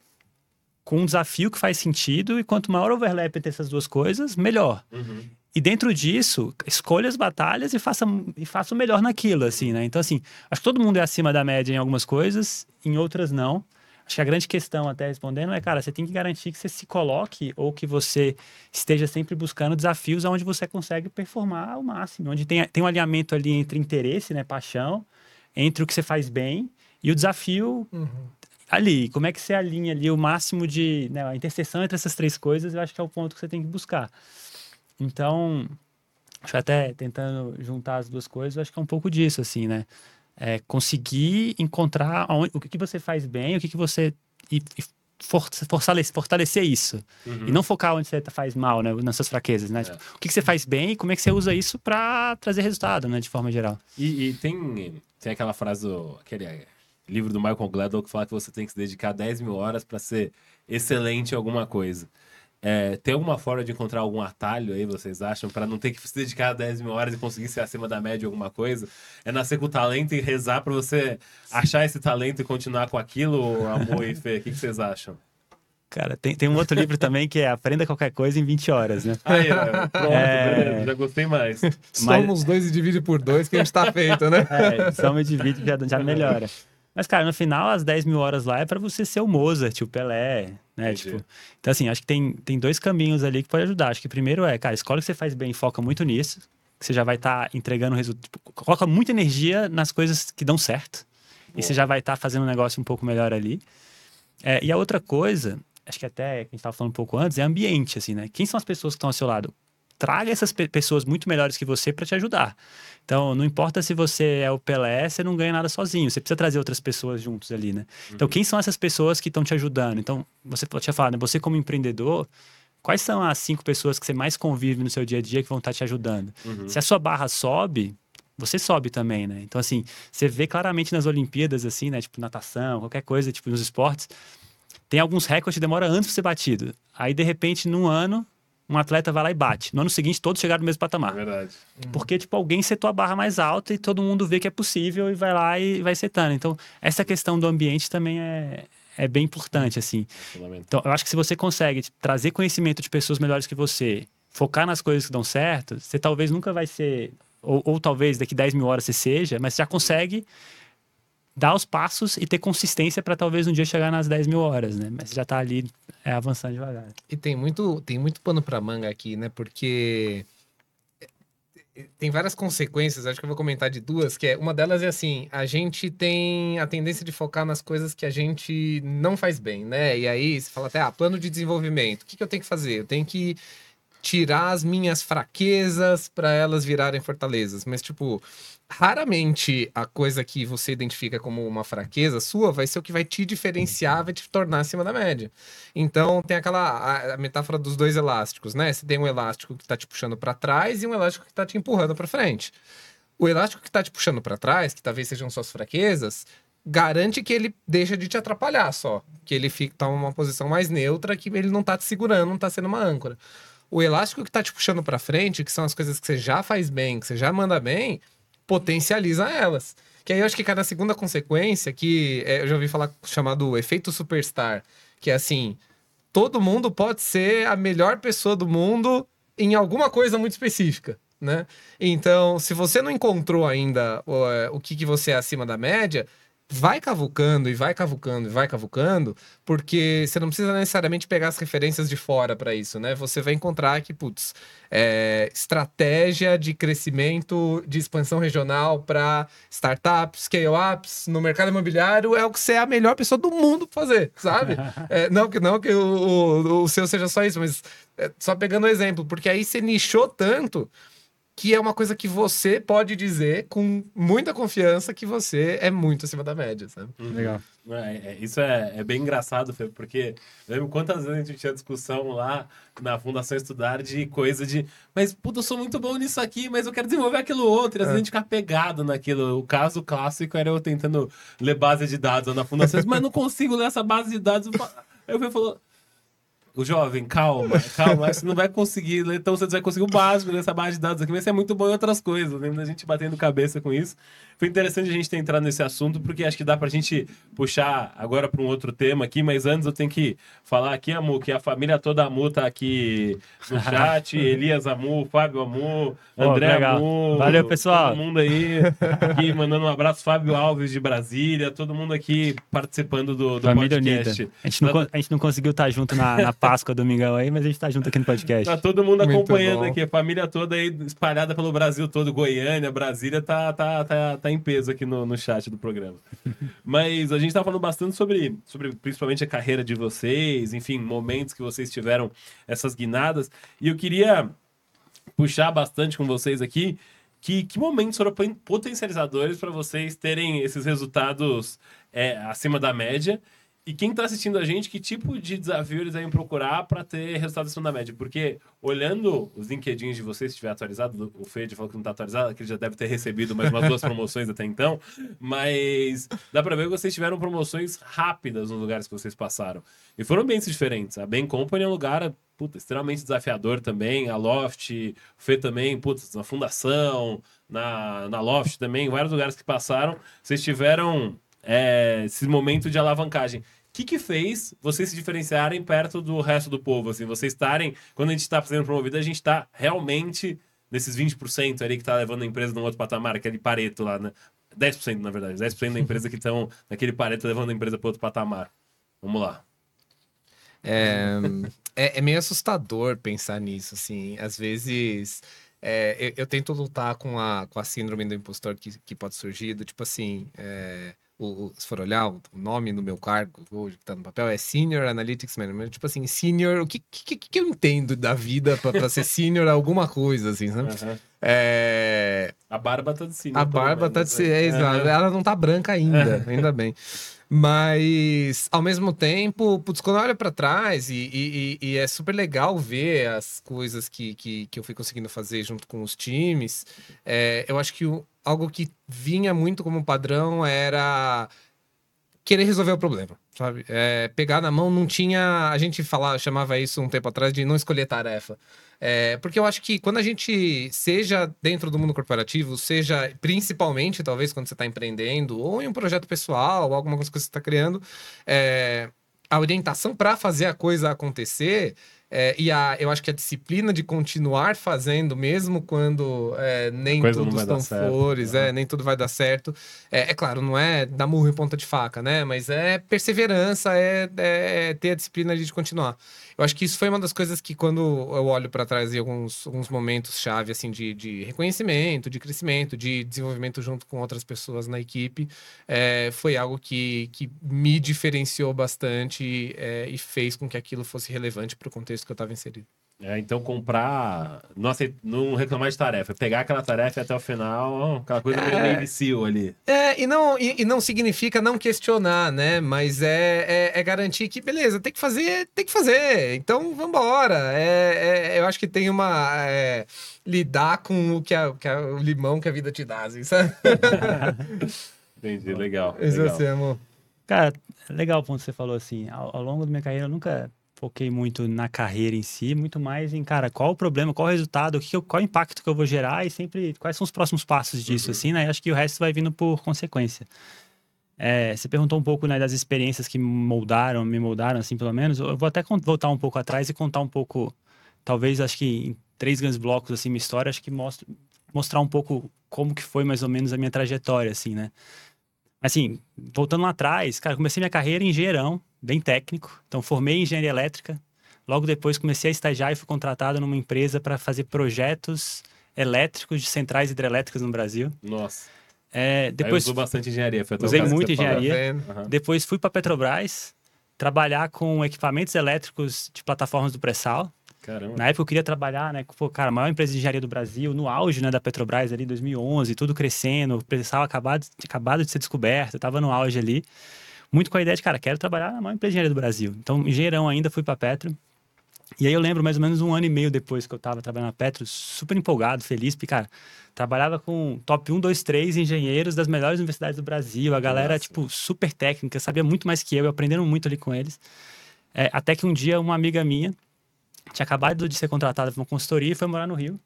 com um desafio que faz sentido, e quanto maior overlap entre essas duas coisas, melhor. Uhum. E dentro disso, escolha as batalhas e faça, e faça o melhor naquilo, assim, né? Então, assim, acho que todo mundo é acima da média em algumas coisas, em outras não. Acho que a grande questão, até respondendo, é, cara, você tem que garantir que você se coloque ou que você esteja sempre buscando desafios onde você consegue performar ao máximo, onde tem, tem um alinhamento ali entre interesse, né, paixão, entre o que você faz bem e o desafio Uhum. ali. Como é que você alinha ali o máximo de. Né, a interseção entre essas três coisas, eu acho que é o ponto que você tem que buscar. Então, acho que até tentando juntar as duas coisas, eu acho que é um pouco disso, assim, né? É conseguir encontrar aonde- o que, que você faz bem, o que, que você. E, e for- fortalecer, fortalecer isso. Uhum. E não focar onde você faz mal, né? Nas suas fraquezas, né? Tipo, o que, que você faz bem e como é que você usa isso para trazer resultado, né? De forma geral. E, e tem, tem aquela frase, do, aquele é, livro do Michael Gladwell que fala que você tem que se dedicar 10 mil horas para ser excelente em alguma coisa. É, tem alguma forma de encontrar algum atalho aí, vocês acham, para não ter que se dedicar 10 mil horas e conseguir ser acima da média em alguma coisa? É nascer com talento e rezar para você achar esse talento e continuar com aquilo, amor e fé? O que, que vocês acham? Cara, tem, tem um outro livro também que é Aprenda Qualquer Coisa em 20 horas, né? Aí, pronto, É. beleza, já gostei mais. Somos dois e divide por dois que a gente tá feito, né? É, soma de vídeo já, já melhora. Mas, cara, no final, as 10 mil horas lá é pra você ser o Mozart, o Pelé, né? Tipo, então, assim, acho que tem, tem dois caminhos ali que pode ajudar. Acho que primeiro é, cara, escolhe o que você faz bem foca muito nisso. Que você já vai estar entregando resultado. Tipo, coloca muita energia nas coisas que dão certo. E você já vai estar fazendo um negócio um pouco melhor ali. É, e a outra coisa, acho que até que a gente estava falando um pouco antes, é ambiente, assim, né? Quem são as pessoas que estão ao seu lado? Traga essas pe- pessoas muito melhores que você para te ajudar. Então, não importa se você é o Pelé, você não ganha nada sozinho. Você precisa trazer outras pessoas juntos ali, né? Então, quem são essas pessoas que estão te ajudando? Então, você pode falado, né? Você como empreendedor, quais são as cinco pessoas que você mais convive no seu dia a dia que vão estar te ajudando? Se a sua barra sobe, você sobe também, né? Então, assim, você vê claramente nas Olimpíadas, assim, né? Tipo, natação, qualquer coisa, tipo, nos esportes, tem alguns recordes que demora anos pra ser batido. Aí, de repente, num ano, um atleta vai lá e bate. No ano seguinte, todos chegaram no mesmo É patamar. verdade. Porque, tipo, alguém setou a barra mais alta e todo mundo vê que é possível e vai lá e vai setando. Então, essa questão do ambiente também é, é bem importante, assim. Fundamental. Então, eu acho que se você consegue tipo, trazer conhecimento de pessoas melhores que você, focar nas coisas que dão certo, você talvez nunca vai ser, ou, ou talvez daqui 10 mil horas você seja, mas você já consegue dar os passos e ter consistência para talvez um dia chegar nas 10 mil horas, né? Mas já tá ali é, avançando devagar. E tem muito, tem muito pano pra manga aqui, né? Porque tem várias consequências, acho que eu vou comentar de duas, que é uma delas é assim, a gente tem a tendência de focar nas coisas que a gente não faz bem, né? E aí você fala até, ah, plano de desenvolvimento. O que, que eu tenho que fazer? Eu tenho que tirar as minhas fraquezas para elas virarem fortalezas. Mas, tipo, raramente a coisa que você identifica como uma fraqueza sua vai ser o que vai te diferenciar, vai te tornar acima da média. Então, tem aquela a, a metáfora dos dois elásticos, né? Você tem um elástico que tá te puxando para trás e um elástico que tá te empurrando para frente. O elástico que tá te puxando para trás, que talvez sejam suas fraquezas, garante que ele deixa de te atrapalhar só. Que ele fica tá numa posição mais neutra, que ele não tá te segurando, não tá sendo uma âncora. O elástico que tá te puxando para frente, que são as coisas que você já faz bem, que você já manda bem, potencializa elas. Que aí eu acho que cada segunda consequência, que é, eu já ouvi falar chamado efeito superstar, que é assim, todo mundo pode ser a melhor pessoa do mundo em alguma coisa muito específica. né? Então, se você não encontrou ainda o, é, o que, que você é acima da média, vai cavucando e vai cavucando e vai cavucando, porque você não precisa necessariamente pegar as referências de fora para isso, né? Você vai encontrar que, putz, é, estratégia de crescimento, de expansão regional para startups, scale-ups no mercado imobiliário é o que você é a melhor pessoa do mundo pra fazer, sabe? *laughs* É, não que, não que o, o, o seu seja só isso, mas é, só pegando um exemplo, porque aí você nichou tanto que é uma coisa que você pode dizer com muita confiança que você é muito acima da média, sabe? Uhum. Legal. É, é, isso é, é, bem engraçado, Fê, porque eu lembro quantas vezes a gente tinha discussão lá na Fundação Estudar de coisa de, mas puta, eu sou muito bom nisso aqui, mas eu quero desenvolver aquilo outro, e às vezes a gente fica pegado naquilo. O caso clássico era eu tentando ler base de dados na Fundação, mas não consigo ler essa base de dados. Aí o Fê falou, o jovem, calma, calma, você não vai conseguir, então você vai conseguir o básico nessa base de dados aqui, mas você é muito bom em outras coisas. Lembra da gente batendo cabeça com isso. Foi interessante a gente ter entrado nesse assunto, porque acho que dá pra gente puxar agora para um outro tema aqui, mas antes eu tenho que falar aqui, Amu, que a família toda Amu tá aqui no *laughs* chat, Elias Amu, Fábio Amu, André oh, Amu. Valeu, pessoal. Todo mundo aí aqui mandando um abraço, Fábio Alves de Brasília, todo mundo aqui participando do, do família podcast. Unida. A gente, não, a gente não conseguiu estar junto na, na Páscoa Domingão aí, mas a gente tá junto aqui no podcast. Tá todo mundo acompanhando aqui, a família toda aí espalhada pelo Brasil todo, Goiânia, Brasília, tá, tá, tá, tá em peso aqui no, no chat do programa. *laughs* Mas a gente tá falando bastante sobre, sobre principalmente a carreira de vocês, enfim, momentos que vocês tiveram essas guinadas. E eu queria puxar bastante com vocês aqui que, que momentos foram potencializadores para vocês terem esses resultados é, acima da média e quem está assistindo a gente, que tipo de desafio eles devem procurar para ter resultados acima da média? Porque olhando os LinkedIn de vocês, se estiver atualizado, o Fede falou que não está atualizado, que ele já deve ter recebido mais umas duas *laughs* promoções até então, mas dá para ver que vocês tiveram promoções rápidas nos lugares que vocês passaram. E foram bem diferentes. A Ben Company é um lugar puta, extremamente desafiador também, a Loft, o Fê também, putz, na Fundação, na, na Loft também, vários lugares que passaram, vocês tiveram é, esse momento de alavancagem. O que, que fez vocês se diferenciarem perto do resto do povo? Assim, vocês estarem, quando a gente está fazendo promovido, a gente está realmente nesses 20% ali que está levando a empresa num outro patamar, aquele pareto lá, né? 10%, na verdade, 10% da empresa que estão naquele pareto levando a empresa para outro patamar. Vamos lá. É, é, é, meio assustador pensar nisso, assim. Às vezes é, eu, eu, tento lutar com a, com a síndrome do impostor que, que pode surgir, do tipo assim. É, o, se for olhar, o nome do meu cargo hoje que tá no papel é Senior Analytics Manager. Tipo assim, senior, o que, que, que eu entendo da vida para ser senior alguma coisa, assim, sabe? Uhum. É... A barba tá de senior. A barba tá de senior, é, uhum. ela não tá branca ainda, *laughs* ainda bem. Mas, ao mesmo tempo, putz, quando eu olho para trás, e, e, e, é super legal ver as coisas que, que, que eu fui conseguindo fazer junto com os times, é, eu acho que o, algo que vinha muito como padrão era querer resolver o problema, sabe? É, pegar na mão não tinha. A gente falava, chamava isso um tempo atrás de não escolher tarefa. É, porque eu acho que quando a gente, seja dentro do mundo corporativo, seja principalmente, talvez, quando você está empreendendo, ou em um projeto pessoal, ou alguma coisa que você está criando, é, a orientação para fazer a coisa acontecer é, e a, eu acho que a disciplina de continuar fazendo, mesmo quando é, nem tudo estão flores, é, nem tudo vai dar certo. É, é, claro, não é dar murro em ponta de faca, né? Mas é perseverança, é, é, é ter a disciplina de continuar. Eu acho que isso foi uma das coisas que, quando eu olho para trás em alguns, alguns momentos-chave, assim, de, de reconhecimento, de crescimento, de desenvolvimento junto com outras pessoas na equipe, foi algo que, que me diferenciou bastante e fez com que aquilo fosse relevante para o contexto que eu estava inserido. É, então comprar, não, aceit... não reclamar de tarefa, pegar aquela tarefa até o final, aquela coisa meio é... Navy ali. É, e não, e, e, não significa não questionar, né? Mas é, é, é, garantir que, beleza, tem que fazer, tem que fazer, então vambora. É, é, eu acho que tem uma... É, lidar com o que, a, que a, o limão que a vida te dá, assim, sabe? *laughs* Entendi, legal. Isso legal. assim, amor. Cara, legal o ponto que você falou, assim, ao, ao longo da minha carreira eu nunca foquei muito na carreira em si, muito mais em, cara, qual o problema, qual o resultado, o que eu, qual o impacto que eu vou gerar e sempre quais são os próximos passos disso, uhum. assim, né? acho que o resto vai vindo por consequência. É, você perguntou um pouco né, das experiências que moldaram, me moldaram, assim, pelo menos. Eu vou até voltar um pouco atrás e contar um pouco, talvez, acho que três grandes blocos, assim, minha história, acho que mostra, mostrar um pouco como que foi mais ou menos a minha trajetória, assim, né? Assim, voltando lá atrás, cara, comecei minha carreira em engenheirão, bem técnico. Então, formei em engenharia elétrica. Logo depois, comecei a estagiar e fui contratado numa empresa para fazer projetos elétricos de centrais hidrelétricas no Brasil. Nossa. É, depois usou bastante engenharia. Foi usei falou. engenharia. Vendo? Depois fui para Petrobras trabalhar com equipamentos elétricos de plataformas do pré-sal. Caramba. Na época eu queria trabalhar, né, com pô, cara, a maior empresa de engenharia do Brasil, no auge, né, da Petrobras ali, 2011, tudo crescendo, o pré-sal acabado, acabado de ser descoberto, eu tava no auge ali. Muito com a ideia de, cara, quero trabalhar na maior empresa de engenharia do Brasil. Então, engenheirão ainda, fui para Petro. E aí eu lembro mais ou menos um ano e meio depois que eu tava trabalhando na Petro, super empolgado, feliz, porque, cara, trabalhava com top 1, 2, 3 engenheiros das melhores universidades do Brasil. A galera, Nossa. tipo, super técnica, sabia muito mais que eu, eu aprendendo muito ali com eles. É, até que um dia uma amiga minha tinha acabado de ser contratada para uma consultoria e foi morar no Rio.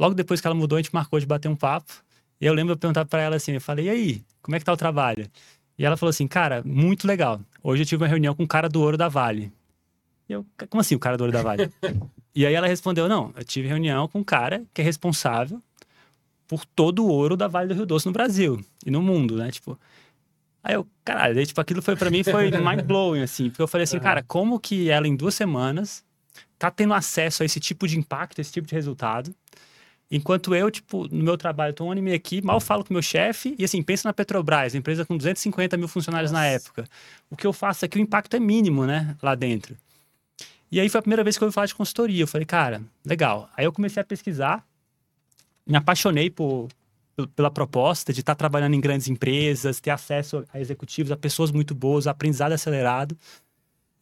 Logo depois que ela mudou, a gente marcou de bater um papo. E eu lembro de perguntar para ela assim, eu falei, e aí, como é que tá o trabalho? E ela falou assim, cara, muito legal. Hoje eu tive uma reunião com o cara do ouro da Vale. E eu, como assim o cara do ouro da Vale? *laughs* e aí ela respondeu, não, eu tive reunião com um cara que é responsável por todo o ouro da Vale do Rio Doce no Brasil e no mundo, né? Tipo, aí eu, caralho, daí, tipo, aquilo foi para mim foi mind blowing assim, porque eu falei assim, cara, como que ela em duas semanas tá tendo acesso a esse tipo de impacto, esse tipo de resultado? Enquanto eu, tipo, no meu trabalho, tô um ano e meio aqui, mal falo com o meu chefe, e assim, pensa na Petrobras, empresa com 250 mil funcionários na época. O que eu faço aqui, o impacto é mínimo, né, lá dentro. E aí foi a primeira vez que eu ouvi falar de consultoria. Eu falei, cara, legal. Aí eu comecei a pesquisar, me apaixonei por, pel- pela proposta de estar trabalhando em grandes empresas, ter acesso a executivos, a pessoas muito boas, aprendizado acelerado.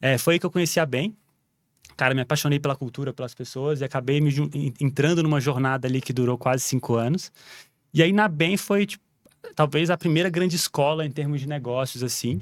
É, foi aí que eu conheci a Bem. Cara, me apaixonei pela cultura, pelas pessoas e acabei me entrando numa jornada ali que durou quase cinco anos. E aí na Bem foi, tipo, talvez a primeira grande escola em termos de negócios, assim,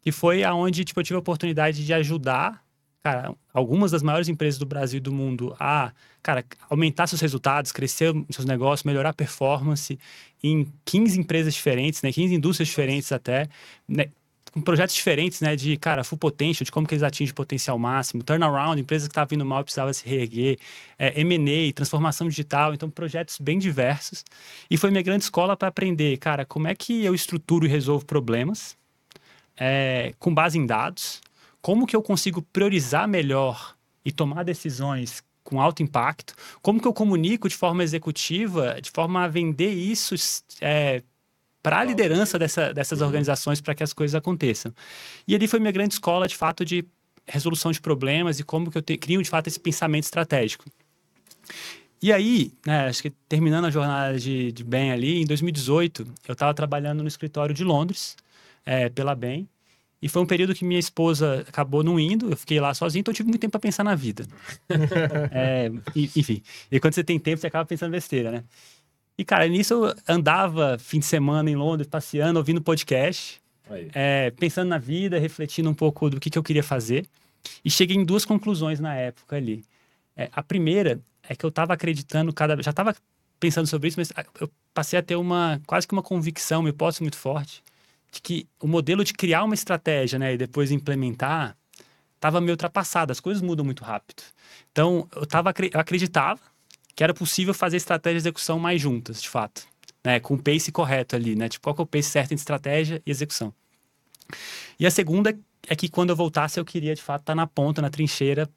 que foi aonde tipo, eu tive a oportunidade de ajudar cara, algumas das maiores empresas do Brasil e do mundo a, cara, aumentar seus resultados, crescer seus negócios, melhorar a performance em 15 empresas diferentes, né, 15 indústrias diferentes até, né, com projetos diferentes, né, de, cara, full potential, de como que eles atingem o potencial máximo, turnaround, empresas que estavam vindo mal precisava se reerguer, é, M&A, transformação digital, então projetos bem diversos. E foi minha grande escola para aprender, cara, como é que eu estruturo e resolvo problemas é, com base em dados, como que eu consigo priorizar melhor e tomar decisões com alto impacto, como que eu comunico de forma executiva, de forma a vender isso é, para a liderança dessa, dessas organizações para que as coisas aconteçam. E ali foi minha grande escola, de fato, de resolução de problemas e como que eu te, crio, de fato, esse pensamento estratégico. E aí, né, acho que terminando a jornada de, de bem ali, em 2018, eu estava trabalhando no escritório de Londres, é, pela Bem, e foi um período que minha esposa acabou não indo, eu fiquei lá sozinho, então eu tive muito tempo para pensar na vida. *laughs* é, enfim, e quando você tem tempo, você acaba pensando besteira, né? E, cara, nisso eu andava fim de semana em Londres, passeando, ouvindo podcast, é, pensando na vida, refletindo um pouco do que, que eu queria fazer. E cheguei em duas conclusões na época ali. É, a primeira é que eu estava acreditando cada já estava pensando sobre isso, mas eu passei a ter uma quase que uma convicção, uma hipótese muito forte de que o modelo de criar uma estratégia, né, e depois implementar, estava meio ultrapassado. As coisas mudam muito rápido. Então, eu tava eu acreditava que era possível fazer estratégia e execução mais juntas, de fato, né, com o pace correto ali, né, tipo qual que é o pace certo entre estratégia e execução. E a segunda é que quando eu voltasse eu queria de fato estar na ponta, na trincheira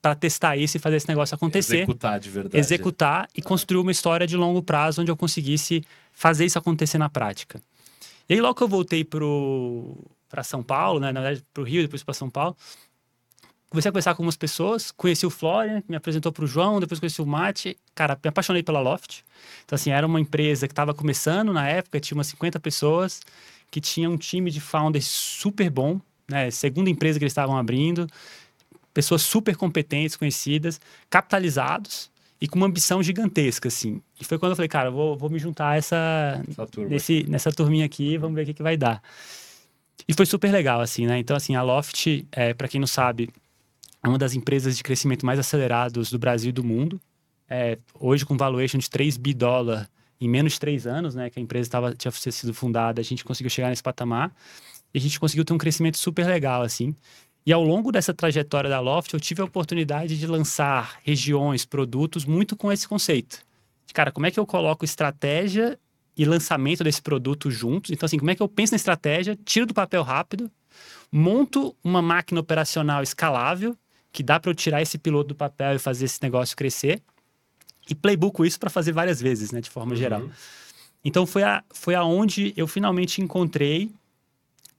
para testar isso e fazer esse negócio acontecer Executar de verdade. executar e construir uma história de longo prazo onde eu conseguisse fazer isso acontecer na prática. E aí, logo que eu voltei para São Paulo, né, na verdade, para o Rio, depois para São Paulo, comecei a conversar com algumas pessoas, conheci o Florian, que me apresentou para o João, depois conheci o Mate. Cara, me apaixonei pela Loft. Então, assim, era uma empresa que estava começando na época, tinha umas 50 pessoas, que tinha um time de founders super bom, né, segunda empresa que eles estavam abrindo, pessoas super competentes, conhecidas, capitalizados e com uma ambição gigantesca, assim. E foi quando eu falei, cara, eu vou, vou me juntar a essa, Essa nesse, nessa turminha aqui, vamos ver o que, que vai dar. E foi super legal, assim, né? Então, assim, a Loft, é, para quem não sabe, é uma das empresas de crescimento mais acelerados do Brasil e do mundo. É, hoje, com valuation de 3 bi dólar em menos de três anos, né? Que a empresa tava, tinha sido fundada, a gente conseguiu chegar nesse patamar. E a gente conseguiu ter um crescimento super legal, assim. E ao longo dessa trajetória da Loft, eu tive a oportunidade de lançar regiões, produtos muito com esse conceito. Cara, como é que eu coloco estratégia e lançamento desse produto juntos? Então, assim, como é que eu penso na estratégia, tiro do papel rápido, monto uma máquina operacional escalável, que dá para eu tirar esse piloto do papel e fazer esse negócio crescer, e playbook isso para fazer várias vezes, né, de forma uhum. geral. Então, foi, a, foi aonde eu finalmente encontrei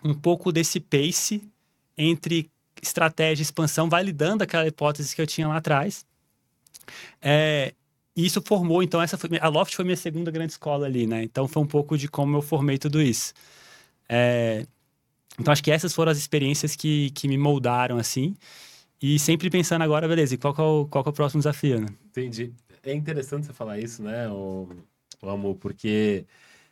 um pouco desse pace entre estratégia e expansão, validando aquela hipótese que eu tinha lá atrás. É, e isso formou, então, essa foi, a Loft foi minha segunda grande escola ali, né? Então, foi um pouco de como eu formei tudo isso. É, então, acho que essas foram as experiências que, que me moldaram, assim. E sempre pensando agora, beleza, e qual, é o, qual é o próximo desafio, né? Entendi. É interessante você falar isso, né, o, o amor, porque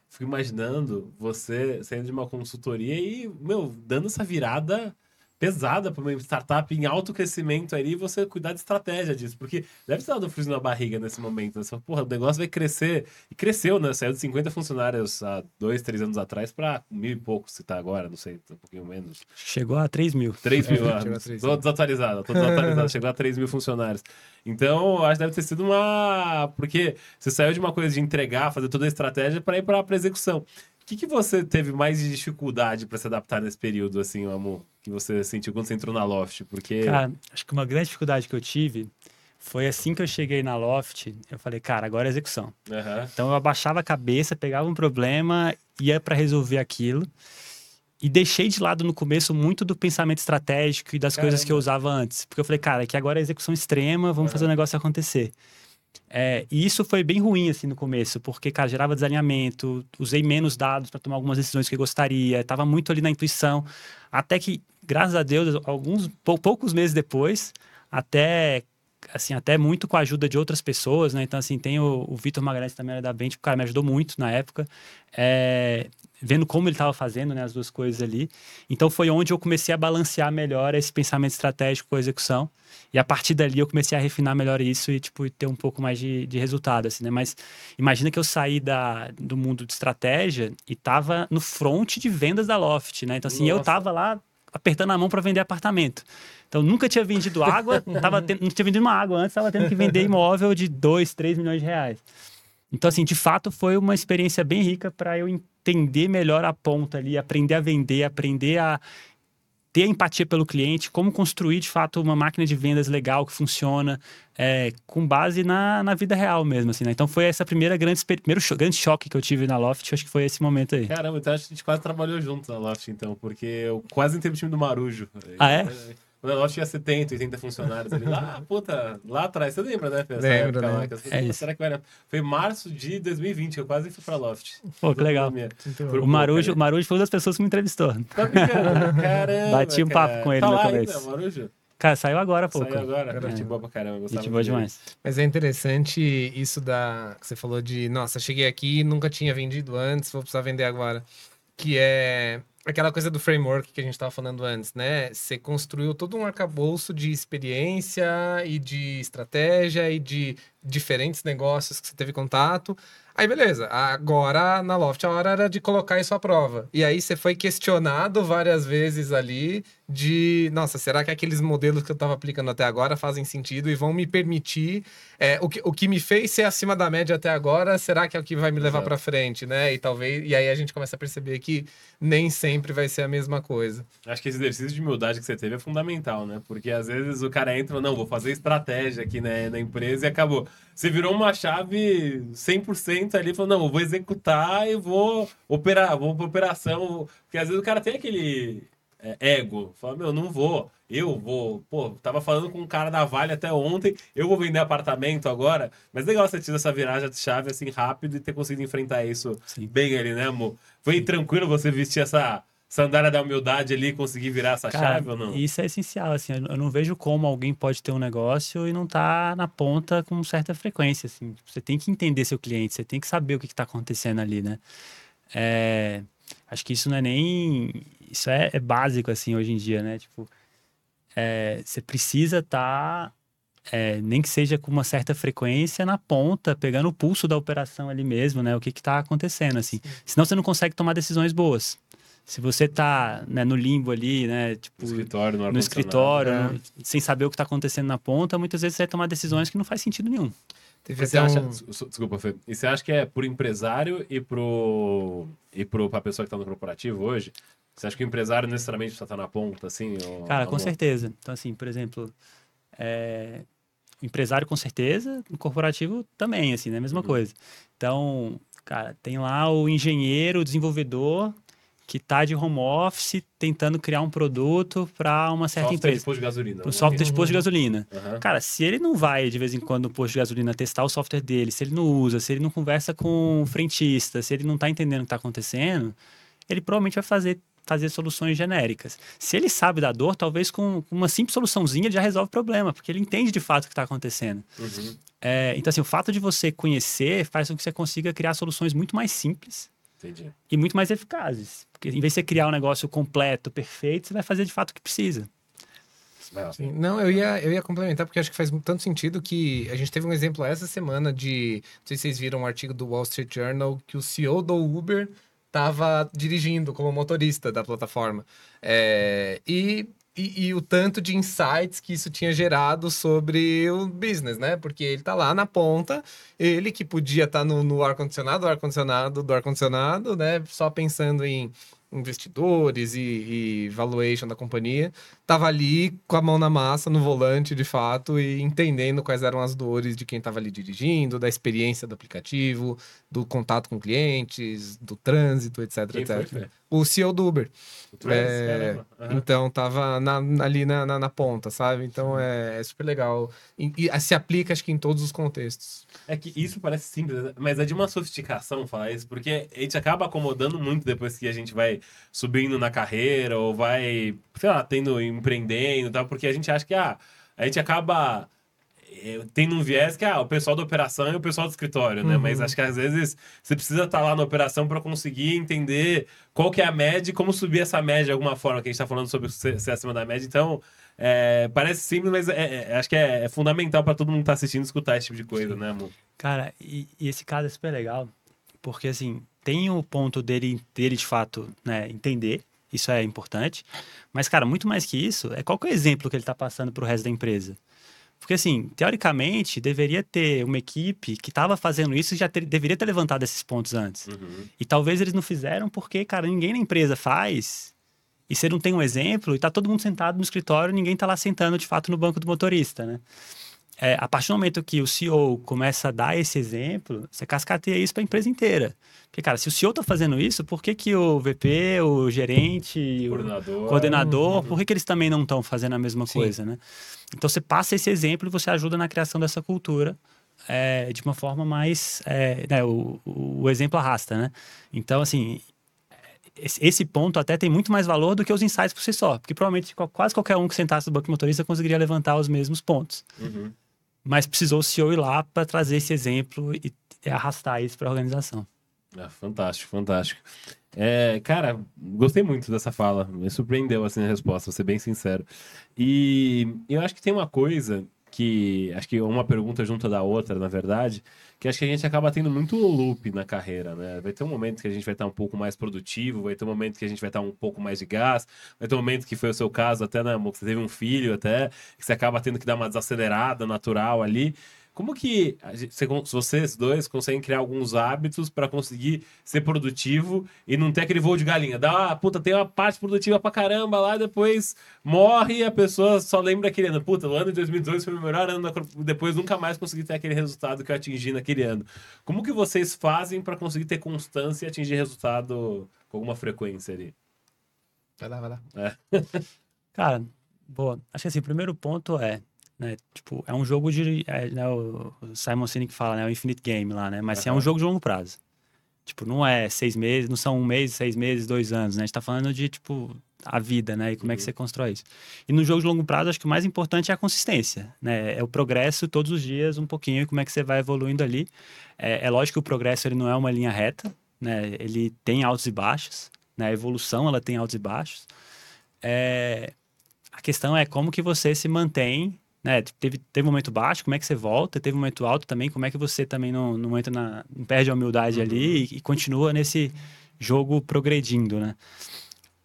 fico imaginando você saindo de uma consultoria e, meu, dando essa virada pesada para uma startup em alto crescimento ali você cuidar de estratégia disso, porque deve estar dando frio na barriga nesse momento. Né? Você fala, porra, o negócio vai crescer. E cresceu, né? Saiu de 50 funcionários há dois, três anos atrás para mil e pouco, se tá agora, não sei, um pouquinho menos. Chegou a 3 mil. 3 mil, *laughs* é, tô desatualizado, tô desatualizado, chegou a 3 mil funcionários. Então, acho que deve ter sido uma. Porque você saiu de uma coisa de entregar, fazer toda a estratégia para ir para a execução. O que, que você teve mais de dificuldade para se adaptar nesse período, assim, amor? Que você sentiu quando você entrou na Loft? Porque. Cara, acho que uma grande dificuldade que eu tive foi assim que eu cheguei na Loft, eu falei, cara, agora é execução. Uhum. Então eu abaixava a cabeça, pegava um problema, ia para resolver aquilo. E deixei de lado no começo muito do pensamento estratégico e das Caramba. coisas que eu usava antes. Porque eu falei, cara, que agora é execução extrema, vamos uhum. fazer o negócio acontecer. É, e isso foi bem ruim, assim, no começo, porque, cara, gerava desalinhamento, usei menos dados para tomar algumas decisões que eu gostaria, estava muito ali na intuição, até que, graças a Deus, alguns poucos meses depois, até assim, até muito com a ajuda de outras pessoas, né? Então, assim, tem o, o Vitor Magalhães também era da Bent, o cara me ajudou muito na época, é, vendo como ele estava fazendo, né, as duas coisas ali. Então, foi onde eu comecei a balancear melhor esse pensamento estratégico com a execução. E a partir dali eu comecei a refinar melhor isso e, tipo, ter um pouco mais de, de resultado, assim, né? Mas imagina que eu saí da, do mundo de estratégia e tava no front de vendas da Loft, né? Então, assim, Nossa. eu tava lá apertando a mão para vender apartamento. Então, nunca tinha vendido água, tava tendo, não tinha vendido uma água antes, estava tendo que vender imóvel de 2, 3 milhões de reais. Então, assim, de fato, foi uma experiência bem rica para eu entender melhor a ponta ali, aprender a vender, aprender a ter empatia pelo cliente, como construir de fato uma máquina de vendas legal que funciona, é, com base na, na vida real mesmo, assim, né? Então foi essa primeira grande, primeiro cho grande choque que eu tive na Loft, acho que foi esse momento aí. Caramba, então acho que a gente quase trabalhou junto na Loft, então, porque eu quase entrei no time do Marujo. Ah, é? Quando a loja tinha 70, 80 funcionários ali. Lá, puta, lá atrás. Você lembra, né, Fê? Lembro, né? Lá, é. Será que era... Foi março de 2020, eu quase fui pra Loft. Pô, que legal. O Marujo, o Marujo foi uma das pessoas que me entrevistou. Tá brincando? *laughs* Caramba, Bati um papo com ele tá no lá começo. Ainda, Marujo? Cara, saiu agora, pô. Saiu agora? Cara, é. gente boa pra caramba. Gente boa demais. Mas é interessante isso da... Que você falou de, nossa, cheguei aqui, nunca tinha vendido antes, vou precisar vender agora. Que é aquela coisa do framework que a gente estava falando antes, né? Você construiu todo um arcabouço de experiência e de estratégia e de diferentes negócios que você teve contato. Aí, beleza. Agora, na Loft, a hora era de colocar isso à prova. E aí, você foi questionado várias vezes ali de... Nossa, será que aqueles modelos que eu estava aplicando até agora fazem sentido e vão me permitir... É, o, que, o que me fez ser acima da média até agora, será que é o que vai me levar para frente, né? E talvez... E aí, a gente começa a perceber que nem sempre vai ser a mesma coisa. Acho que esse exercício de humildade que você teve é fundamental, né? Porque, às vezes, o cara entra... Não, vou fazer estratégia aqui né, na empresa e acabou. Você virou uma chave 100% ali, falou, não, eu vou executar e vou operar, vou pra operação. Porque às vezes o cara tem aquele é, ego, fala, meu, não vou, eu vou. Pô, tava falando com um cara da Vale até ontem, eu vou vender apartamento agora. Mas legal você ter essa viragem de chave assim rápido e ter conseguido enfrentar isso Sim. bem ali, né, amor? Foi tranquilo você vestir essa sandália da humildade ali conseguir virar essa Cara, chave ou não? Isso é essencial, assim, eu não vejo como alguém pode ter um negócio e não tá na ponta com certa frequência, assim. Você tem que entender seu cliente, você tem que saber o que, está acontecendo ali, né? É, acho que isso não é nem... Isso é, é básico, assim, hoje em dia, né? Tipo, é, você precisa estar... Tá, é, nem que seja com uma certa frequência na ponta, pegando o pulso da operação ali mesmo, né? O que está acontecendo, assim. Senão você não consegue tomar decisões boas. Se você tá né, no limbo ali, né? Tipo, No escritório, no, no escritório, É. no- sem saber o que está acontecendo na ponta, muitas vezes você vai tomar decisões que não faz sentido nenhum. Teve Você acha, um- des- desculpa, Fê. E você acha que é pro empresário e pro e pro pra pessoa que tá no corporativo hoje? Você acha que o empresário necessariamente precisa estar na ponta, assim? ou- Cara, com certeza. Então, assim, por exemplo, é, empresário com certeza, o corporativo também, assim, né? A mesma Uhum. coisa. Então, cara, tem lá o engenheiro, o desenvolvedor que tá de home office tentando criar um produto para uma certa Software de empresa. posto de gasolina. Para né? um software de posto de gasolina. Aham. Cara, se ele não vai de vez em quando no posto de gasolina testar o software dele, se ele não usa, se ele não conversa com o frentista, se ele não tá entendendo o que tá acontecendo, ele provavelmente vai fazer, fazer soluções genéricas. Se ele sabe da dor, talvez com uma simples soluçãozinha ele já resolve o problema, porque ele entende de fato o que está acontecendo. Uhum. É, então, assim, o fato de você conhecer faz com que você consiga criar soluções muito mais simples Entendi. e muito mais eficazes. Porque em vez de você criar um negócio completo, perfeito, você vai fazer de fato o que precisa. Sim. Não, eu ia, eu ia complementar, porque acho que faz tanto sentido que a gente teve um exemplo essa semana de. Não sei se vocês viram um artigo do Wall Street Journal que o CEO do Uber estava dirigindo como motorista da plataforma. É, e, e, e o tanto de insights que isso tinha gerado sobre o business, né? Porque ele tá lá na ponta, ele que podia estar no, no ar-condicionado, ar-condicionado do ar-condicionado, né? Só pensando em investidores e, e valuation da companhia, tava ali com a mão na massa, no volante, de fato, e entendendo quais eram as dores de quem estava ali dirigindo, da experiência do aplicativo, do contato com clientes, do trânsito, etc, Quem etc. O CEO do Uber. É. Aham. Então, tava na- ali na, na, na ponta, sabe? Então, é, é super legal. E, e se aplica, acho que em todos os contextos. É que isso parece simples, mas é de uma sofisticação falar isso, porque a gente acaba acomodando muito depois que a gente vai subindo na carreira ou vai, sei lá, tendo, empreendendo e tal, porque a gente acha que, ah, a gente acaba eh, tendo um viés que, ah, o pessoal da operação e o pessoal do escritório, né? Uhum. Mas acho que às vezes você precisa estar lá na operação para conseguir entender qual que é a média e como subir essa média de alguma forma, que a gente está falando sobre ser, ser acima da média. Então, é, parece simples, mas é- é- acho que é, é fundamental para todo mundo que tá assistindo escutar esse tipo de coisa, né, amor? Cara, e, e esse caso é super legal, porque assim, tem o ponto dele, dele de fato, né, entender, isso é importante, mas, cara, muito mais que isso, é qual que é o exemplo que ele tá passando pro resto da empresa. Porque, assim, teoricamente, deveria ter uma equipe que estava fazendo isso e já ter- deveria ter levantado esses pontos antes. Uhum. E talvez eles não fizeram porque, cara, ninguém na empresa faz. E você não tem um exemplo, e tá todo mundo sentado no escritório, ninguém tá lá sentando de fato no banco do motorista, né? É, a partir do momento que o CEO começa a dar esse exemplo, você cascateia isso para a empresa inteira. Porque, cara, se o CEO tá fazendo isso, por que, que o VP, o gerente, o Coordenador. coordenador, por que, que eles também não estão fazendo a mesma Sim. coisa, né? Então você passa esse exemplo e você ajuda na criação dessa cultura é, de uma forma mais. é, né, o, o, exemplo arrasta, né? Então, assim, esse, ponto até tem muito mais valor do que os insights por si só, porque provavelmente quase qualquer um que sentasse no banco motorista conseguiria levantar os mesmos pontos. Uhum. Mas precisou o CEO ir lá para trazer esse exemplo e, e arrastar isso para a organização. Ah, fantástico, fantástico. É, cara, gostei muito dessa fala. Me surpreendeu assim a resposta, vou ser bem sincero. E eu acho que tem uma coisa que acho que uma pergunta junto da outra, na verdade, que acho que a gente acaba tendo muito loop na carreira, né? Vai ter um momento que a gente vai estar um pouco mais produtivo, vai ter um momento que a gente vai estar um pouco mais de gás, vai ter um momento que foi o seu caso, até, né, amor, que você teve um filho, até, que você acaba tendo que dar uma desacelerada natural ali. Como que vocês dois conseguem criar alguns hábitos para conseguir ser produtivo e não ter aquele voo de galinha? Dá, ah, puta, tem uma parte produtiva pra caramba lá, depois morre e a pessoa só lembra aquele ano. Puta, o ano de 2018 foi o melhor ano, depois nunca mais consegui ter aquele resultado que eu atingi naquele ano. Como que vocês fazem para conseguir ter constância e atingir resultado com alguma frequência ali? Vai lá, vai lá. *laughs* Cara, boa. Acho que assim, o primeiro ponto é, né, tipo, é um jogo de, é, né, o Simon Sinek fala, né, o Infinite Game lá, né, mas assim, é um jogo de longo prazo. Tipo, não é seis meses, não são um mês, seis meses, dois anos, né, a gente tá falando de, tipo, a vida, né, e como é que Uhum. você constrói isso. E no jogo de longo prazo, acho que o mais importante é a consistência, né, é o progresso todos os dias, um pouquinho, e como é que você vai evoluindo ali. É, é lógico que o progresso, ele não é uma linha reta, né, ele tem altos e baixos, né, a evolução, ela tem altos e baixos. É, a questão é como que você se mantém, né? Teve, teve um momento baixo, como é que você volta? Teve um momento alto também, como é que você também não, não entra na. não perde a humildade ali e, e continua nesse jogo progredindo, né?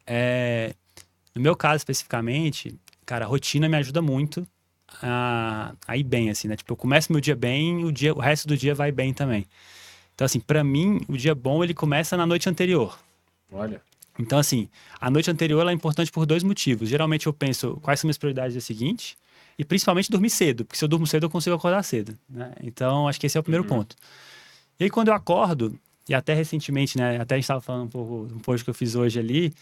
É, no meu caso especificamente, cara, a rotina me ajuda muito a, a ir bem, assim, né? Tipo, eu começo meu dia bem, o, dia, o resto do dia vai bem também. Então, assim, para mim, o dia bom ele começa na noite anterior. Olha. Então, assim, a noite anterior ela é importante por dois motivos. Geralmente eu penso quais são minhas prioridades no dia seguinte e principalmente dormir cedo, porque se eu durmo cedo eu consigo acordar cedo. Né? Então, acho que esse é o primeiro uhum. ponto. E aí, quando eu acordo, e até recentemente, né, até a gente estava falando um pouco um post que eu fiz hoje ali,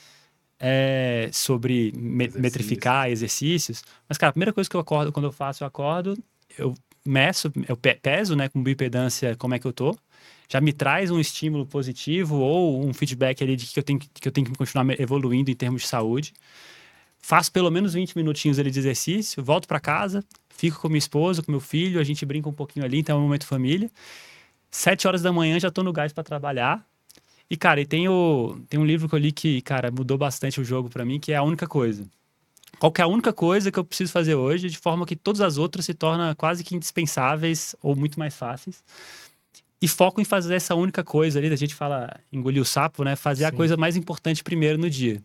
é, sobre me metrificar exercícios. Mas, cara, a primeira coisa que eu acordo, quando eu faço, eu acordo, eu meço, eu peso, né, com bioimpedância, como é que eu tô. Já me traz um estímulo positivo ou um feedback ali de que eu tenho que, eu tenho que continuar evoluindo em termos de saúde. Faço pelo menos 20 minutinhos ali de exercício, volto para casa, fico com minha esposa, com meu filho, a gente brinca um pouquinho ali, então é um momento família. Sete horas da manhã já tô no gás para trabalhar. E, cara, e tem, o, tem um livro que eu li que, cara, mudou bastante o jogo para mim, que é a única coisa. Qual é a única coisa que eu preciso fazer hoje, de forma que todas as outras se tornam quase que indispensáveis ou muito mais fáceis. E foco em fazer essa única coisa ali, a gente fala engolir o sapo, né? Fazer Sim. a coisa mais importante primeiro no dia.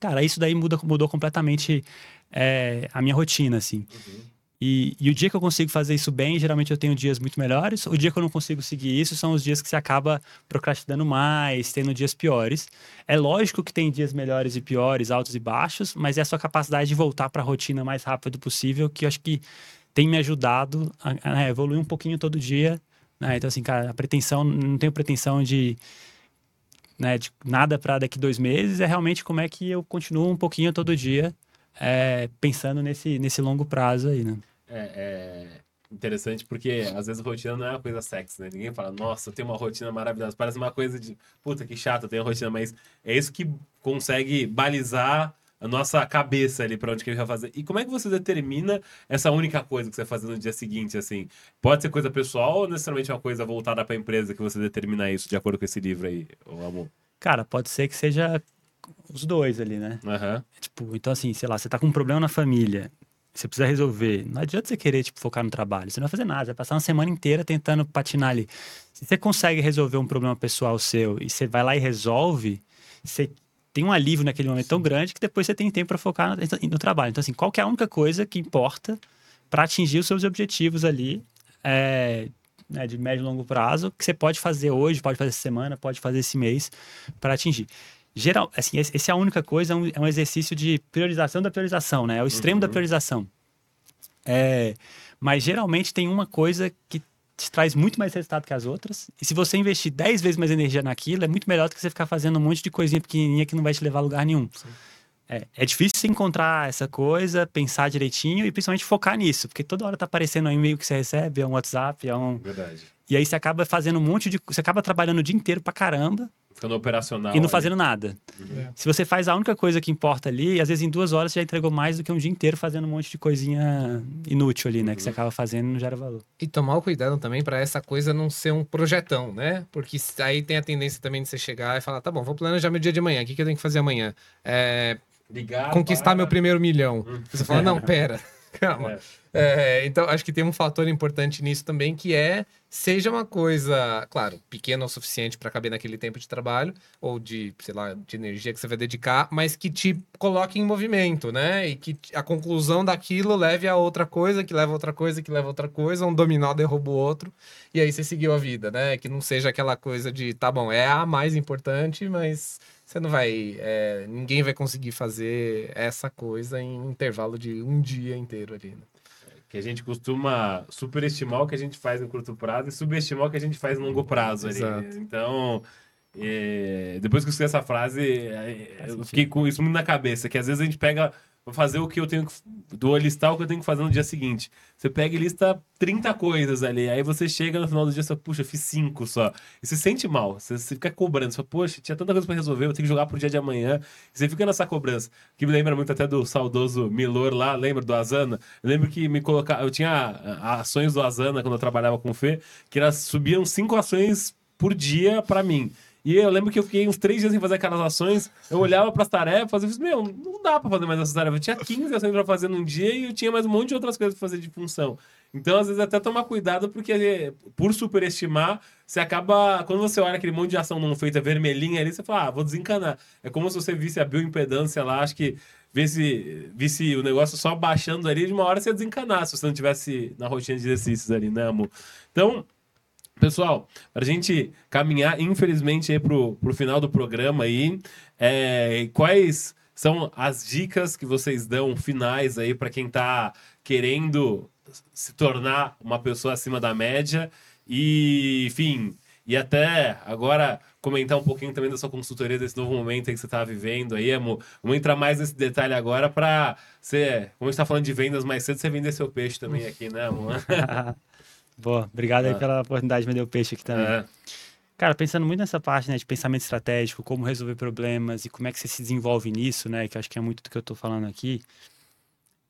Cara, isso daí muda, mudou completamente é, a minha rotina, assim. Uhum. E, e, o dia que eu consigo fazer isso bem, geralmente eu tenho dias muito melhores. O dia que eu não consigo seguir isso são os dias que você acaba procrastinando mais, tendo dias piores. É lógico que tem dias melhores e piores, altos e baixos, mas é a sua capacidade de voltar para a rotina mais rápido possível que eu acho que tem me ajudado a, a evoluir um pouquinho todo dia. Né? Então, assim, cara, a pretensão, não tenho pretensão de, né, de nada para daqui dois meses, é realmente como é que eu continuo um pouquinho todo dia é, pensando nesse, nesse longo prazo aí, né? É, é, interessante porque às vezes rotina não é uma coisa sexy, né? Ninguém fala, nossa, eu tenho uma rotina maravilhosa. Parece uma coisa de, puta, que chato, eu tenho uma rotina, mas é isso que consegue balizar a nossa cabeça ali para onde que ele vai fazer. E como é que você determina essa única coisa que você vai fazer no dia seguinte, assim? Pode ser coisa pessoal ou necessariamente uma coisa voltada para a empresa que você determina isso de acordo com esse livro aí, o amor? Cara, pode ser que seja os dois ali, né? Uhum. Tipo, então assim, sei lá, você tá com um problema na família, você precisa resolver. Não adianta você querer, tipo, focar no trabalho. Você não vai fazer nada, vai passar uma semana inteira tentando patinar ali. Se você consegue resolver um problema pessoal seu e você vai lá e resolve, você tem um alívio naquele momento Sim. tão grande que depois você tem tempo para focar no, no, trabalho. Então, assim, qual é a única coisa que importa para atingir os seus objetivos ali, é, né, de médio e longo prazo, que você pode fazer hoje, pode fazer essa semana, pode fazer esse mês para atingir geral, assim, esse é a única coisa, é um, é um, exercício de priorização da priorização, né? É o extremo uhum. da priorização. É, mas geralmente tem uma coisa que te traz muito mais resultado que as outras. E se você investir 10 vezes mais energia naquilo, é muito melhor do que você ficar fazendo um monte de coisinha pequenininha que não vai te levar a lugar nenhum. É, é, difícil encontrar essa coisa, pensar direitinho e principalmente focar nisso, porque toda hora tá aparecendo um e-mail que você recebe, é um WhatsApp, é um. Verdade. E aí você acaba fazendo um monte de. Você acaba trabalhando o dia inteiro pra caramba Ficando operacional. E não ali. fazendo nada. Uhum. Se você faz a única coisa que importa ali, às vezes em duas horas você já entregou mais do que um dia inteiro fazendo um monte de coisinha inútil ali, né? Uhum. Que você acaba fazendo e não gera valor. E tomar o cuidado também para essa coisa não ser um projetão, né? Porque aí tem a tendência também de você chegar e falar: tá bom, vou planejar meu dia de amanhã, o que, que eu tenho que fazer amanhã? É... Ligar, conquistar para... meu primeiro milhão. Uhum. Você fala: não, *laughs* pera. Calma. É. É, então, acho que tem um fator importante nisso também, que é seja uma coisa, claro, pequena o suficiente para caber naquele tempo de trabalho ou de, sei lá, de energia que você vai dedicar, mas que te coloque em movimento, né? E que a conclusão daquilo leve a outra coisa, que leva a outra coisa, que leva a outra coisa, um dominó derruba o outro, e aí você seguiu a vida, né? Que não seja aquela coisa de, tá bom, é a mais importante, mas você não vai. É, ninguém vai conseguir fazer essa coisa em um intervalo de um dia inteiro ali, né? que a gente costuma superestimar o que a gente faz no curto prazo e subestimar o que a gente faz no longo prazo. Ali. Então, é, depois que eu escutei essa frase, é, eu fiquei com isso muito na cabeça, que às vezes a gente pega fazer o que eu tenho que. Do listar o que eu tenho que fazer no dia seguinte. Você pega e lista 30 coisas ali. Aí você chega no final do dia e fala, puxa, fiz 5 só. E você sente mal. Você, você fica cobrando. Você fala, poxa, tinha tanta coisa pra resolver, eu tenho que jogar pro dia de amanhã. E você fica nessa cobrança. Que me lembra muito até do saudoso Milor lá, lembra do Azana? Eu lembro que me colocar. Eu tinha ações do Azana quando eu trabalhava com o Fê, que elas subiam 5 ações por dia para mim. E eu lembro que eu fiquei uns três dias sem fazer aquelas ações. Eu olhava para as tarefas e falei, meu, não dá pra fazer mais essas tarefas. Eu tinha 15 ações pra fazer num dia e eu tinha mais um monte de outras coisas pra fazer de função. Então, às vezes, até tomar cuidado, porque por superestimar, você acaba. Quando você olha aquele monte de ação não feita vermelhinha ali, você fala, ah, vou desencanar. É como se você visse a bioimpedância lá, acho que visse, visse o negócio só baixando ali, de uma hora você ia desencanar se você não tivesse na rotina de exercícios ali, né, amor? Então, Pessoal, para a gente caminhar, infelizmente, aí pro, final do programa aí, é, quais são as dicas que vocês dão finais aí para quem está querendo se tornar uma pessoa acima da média e, enfim, e até agora comentar um pouquinho também da sua consultoria desse novo momento aí que você está vivendo aí, amor. Vamos entrar mais nesse detalhe agora para você, como está falando de vendas mais cedo, você vender seu peixe também aqui, né, amor? *laughs* Boa, obrigado aí ah. pela oportunidade de vender o peixe aqui também. É. Cara, pensando muito nessa parte, né, de pensamento estratégico, como resolver problemas e como é que você se desenvolve nisso, né, que acho que é muito do que eu estou falando aqui.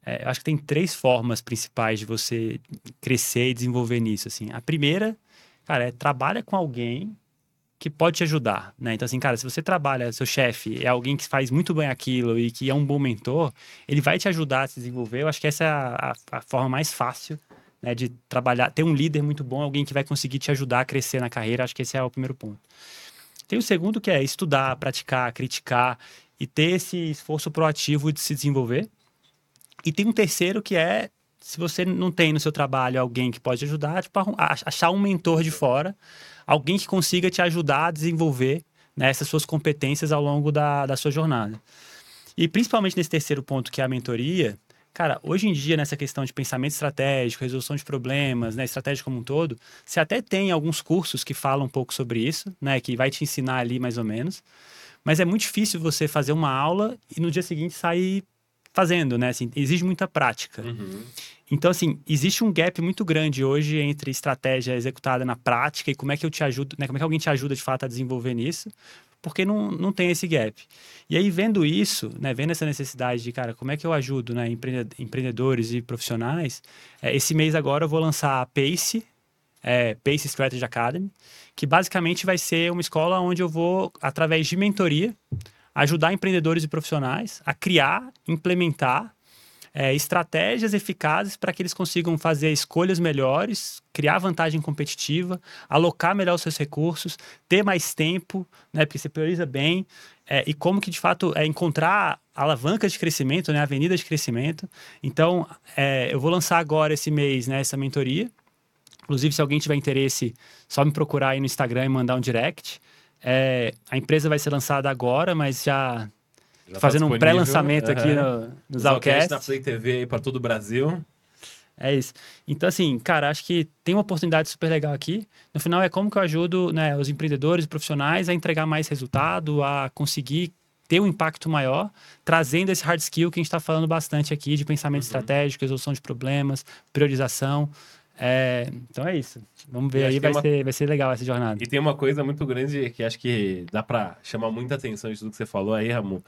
É, acho que tem três formas principais de você crescer e desenvolver nisso, assim. A primeira, cara, é trabalha com alguém que pode te ajudar, né? Então, assim, cara, se você trabalha, seu chefe é alguém que faz muito bem aquilo e que é um bom mentor, ele vai te ajudar a se desenvolver. Eu acho que essa é a, a forma mais fácil né, de trabalhar, ter um líder muito bom, alguém que vai conseguir te ajudar a crescer na carreira. Acho que esse é o primeiro ponto. Tem o segundo que é estudar, praticar, criticar e ter esse esforço proativo de se desenvolver. E tem um terceiro que é se você não tem no seu trabalho alguém que pode ajudar, tipo, achar um mentor de fora, alguém que consiga te ajudar a desenvolver né, essas suas competências ao longo da, da sua jornada. E principalmente nesse terceiro ponto, que é a mentoria, Cara, hoje em dia, nessa questão de pensamento estratégico, resolução de problemas, né, estratégia como um todo, você até tem alguns cursos que falam um pouco sobre isso, né, que vai te ensinar ali mais ou menos. Mas é muito difícil você fazer uma aula e no dia seguinte sair fazendo, né? Assim, exige muita prática. Uhum. Então, assim, existe um gap muito grande hoje entre estratégia executada na prática e como é que eu te ajudo, né? Como é que alguém te ajuda de fato a desenvolver nisso porque não, não tem esse gap. E aí, vendo isso, né, vendo essa necessidade de, cara, como é que eu ajudo né, empreendedores e profissionais, é, esse mês agora eu vou lançar a PACE, é, PACE Strategy Academy, que basicamente vai ser uma escola onde eu vou, através de mentoria, ajudar empreendedores e profissionais a criar, implementar é, estratégias eficazes para que eles consigam fazer escolhas melhores, criar vantagem competitiva, alocar melhor os seus recursos, ter mais tempo, né, porque você prioriza bem, é, e como que de fato é encontrar alavancas de crescimento, né, avenidas de crescimento. Então, é, eu vou lançar agora esse mês né, essa mentoria. Inclusive, se alguém tiver interesse, só me procurar aí no Instagram e mandar um direct. É, a empresa vai ser lançada agora, mas já já tá fazendo tá um pré-lançamento aqui no, no Zalcast. na Play TV para todo o Brasil. É isso. Então, assim, cara, acho que tem uma oportunidade super legal aqui. No final, é como que eu ajudo né, os empreendedores e profissionais a entregar mais resultado, a conseguir ter um impacto maior, trazendo esse hard skill que a gente está falando bastante aqui, de pensamento uhum. estratégico, resolução de problemas, priorização. É, então é isso. Vamos ver aí, vai, uma... ser, vai ser legal essa jornada. E tem uma coisa muito grande que acho que dá para chamar muita atenção de tudo que você falou aí, Ramon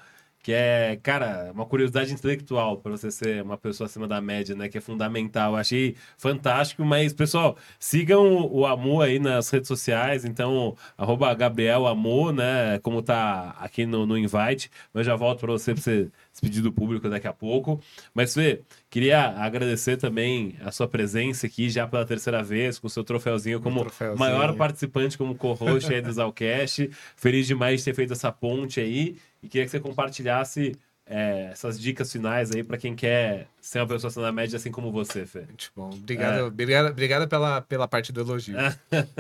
que é, cara, uma curiosidade intelectual para você ser uma pessoa acima da média, né? Que é fundamental. achei fantástico, mas, pessoal, sigam o Amu aí nas redes sociais, então, arroba Gabriel Amu, né? Como tá aqui no, no invite, mas já volto para você, para você despedir do público daqui a pouco. Mas, Fê, queria agradecer também a sua presença aqui já pela terceira vez, com o seu troféuzinho como troféuzinho. maior participante, como co-host aí do Zalcast. Feliz demais de ter feito essa ponte aí. E queria que você compartilhasse é, essas dicas finais aí para quem quer ser uma pessoa na média assim como você, Fê. Muito bom. Obrigado, é. obrigado, obrigado pela, pela parte do elogio.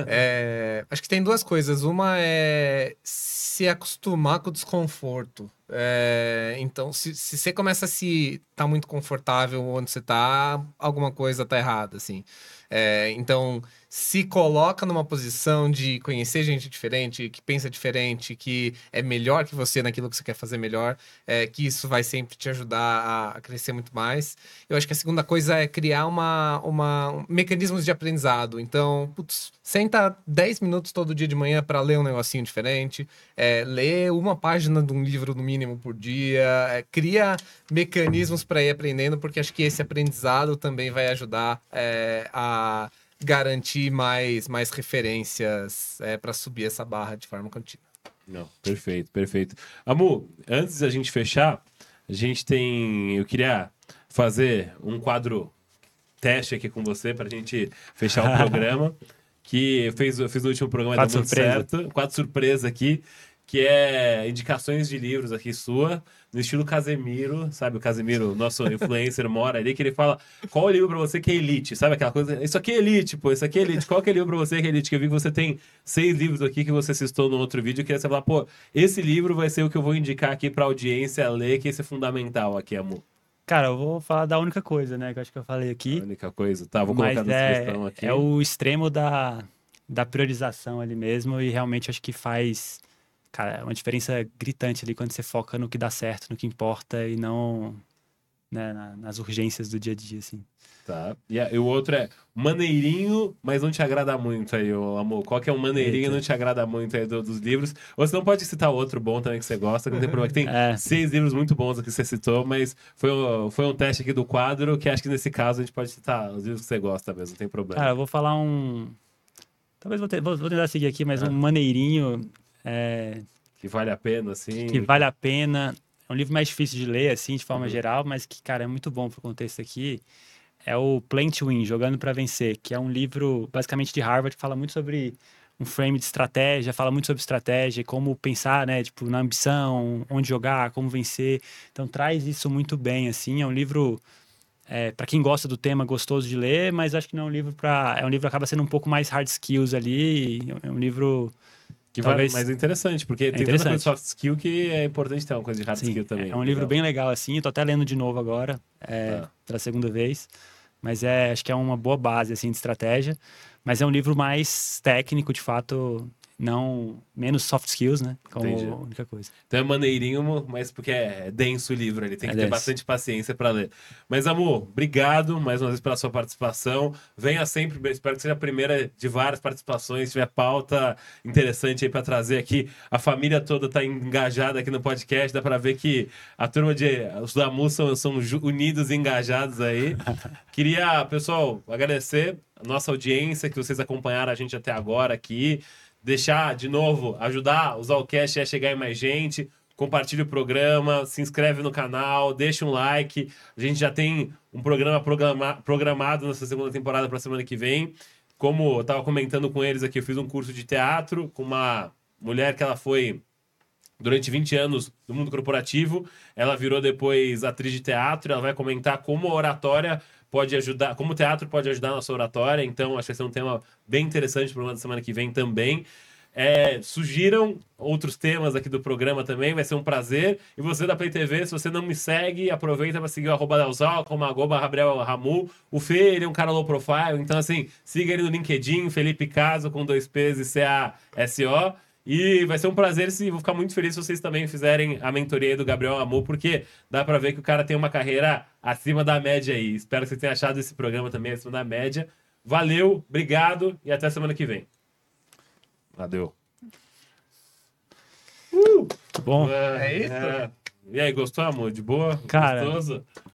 é, *laughs* acho que tem duas coisas. Uma é se acostumar com o desconforto. É, então, se, se você começa a se tá muito confortável onde você tá, alguma coisa tá errada, assim. É, então, se coloca numa posição de conhecer gente diferente, que pensa diferente, que é melhor que você naquilo que você quer fazer melhor, é, que isso vai sempre te ajudar a, crescer muito mais. Eu acho que a segunda coisa é criar uma, uma mecanismos de aprendizado. Então, putz, senta 10 minutos todo dia de manhã para ler um negocinho diferente, é, ler uma página de um livro no mínimo por dia, é, cria mecanismos para ir aprendendo, porque acho que esse aprendizado também vai ajudar é, a garantir mais, mais referências é, para subir essa barra de forma contínua. Não, perfeito, perfeito. Amu, antes da gente fechar, A gente tem. Eu queria fazer um quadro teste aqui com você pra gente fechar o *laughs* programa. que eu fiz, eu fiz no último programa Quadro deu muito surpresa. certo. Quadro surpresa aqui, que é indicações de livros aqui sua, no estilo Casemiro, sabe? O Casemiro, nosso influencer, mora ali, que ele fala qual o livro pra você que é elite, sabe aquela coisa? Isso aqui é elite, pô, isso aqui é elite. Qual que é o livro pra você que é elite? Que eu vi que você tem seis livros aqui que você citou no outro vídeo. Eu queria saber, pô, esse livro vai ser o que eu vou indicar aqui pra audiência ler, que esse é fundamental aqui, amor. Cara, eu vou falar da única coisa, né? Que eu acho que eu falei A aqui. única coisa. Tá, vou colocar na é, descrição aqui. é o extremo da, da priorização ali mesmo. E realmente acho que faz cara, uma diferença gritante ali quando você foca no que dá certo, no que importa e não né, na- nas urgências do dia a dia, assim. Tá. E, a- e o outro é maneirinho, mas não te agrada muito aí, ô, amor. Qual que é o maneirinho e Eita. não te agrada muito aí do- dos livros? Ou você não pode citar outro bom também que você gosta, que não tem problema. que Tem *laughs* É. seis livros muito bons aqui que você citou, mas foi um, foi um teste aqui do quadro que acho que nesse caso a gente pode citar os livros que você gosta mesmo, não tem problema. Cara, eu vou falar um. Talvez vou, te- vou- vou tentar seguir aqui, mas Ah. um maneirinho é, Que vale a pena, assim. que vale a pena. É um livro mais difícil de ler, assim, de forma Uhum. geral, mas que, cara, é muito bom pro contexto aqui. É o Plan to Win, Jogando para Vencer, que é um livro basicamente de Harvard que fala muito sobre um frame de estratégia, fala muito sobre estratégia, como pensar, né, tipo, na ambição, onde jogar, como vencer. Então traz isso muito bem, assim. É um livro é, para quem gosta do tema, gostoso de ler, mas acho que não é um livro para, é um livro que acaba sendo um pouco mais hard skills ali. É um livro Que vale, talvez- mas é interessante, porque tem tanta interessante. coisa de soft skill que é importante ter uma coisa de hard Sim, skill também. É um livro Legal. bem legal, assim. Eu tô até lendo de novo agora, é, Tá. pela segunda vez. Mas é, acho que é uma boa base, assim, de estratégia. Mas é um livro mais técnico, de fato, não... Menos soft skills, né? Como Entendi. a única coisa. Então é maneirinho, mas porque é denso o livro, ele tem É que ter denso. bastante paciência para ler. Mas, amor, obrigado mais uma vez pela sua participação. Venha sempre, espero que seja a primeira de várias participações. Se tiver pauta interessante aí para trazer aqui, a família toda tá engajada aqui no podcast. Dá para ver que a turma de os da MU são, são unidos e engajados aí. *laughs* Queria, pessoal, agradecer a nossa audiência, que vocês acompanharam a gente até agora aqui. Deixar, de novo, ajudar o Zalcast a chegar em mais gente. Compartilhe o programa, se inscreve no canal, deixa um like. A gente já tem um programa programa- programado nessa segunda temporada para semana que vem. Como eu estava comentando com eles aqui, eu fiz um curso de teatro com uma mulher que ela foi durante 20 anos no mundo corporativo. Ela virou depois atriz de teatro. Ela vai comentar como a oratória pode ajudar, como o teatro pode ajudar na sua oratória. Então, acho que esse é um tema bem interessante para o programa da semana que vem também. É, sugiram outros temas aqui do programa também, vai ser um prazer. E você da Play TV, se você não me segue, aproveita para seguir o arroba Delzal, como arroba Gabriel Ramu. O Fê, ele é um cara low profile, então assim, siga ele no LinkedIn, Felipe Caso, com dois P's e C-A-S-O. E vai ser um prazer se vou ficar muito feliz se vocês também fizerem a mentoria aí do Gabriel Amor, porque dá pra ver que o cara tem uma carreira acima da média aí. Espero que vocês tenham achado esse programa também acima da média. Valeu, obrigado e até semana que vem. Valeu. Muito bom. É isso? E aí, gostou, amor? De boa? Cara, Gostoso?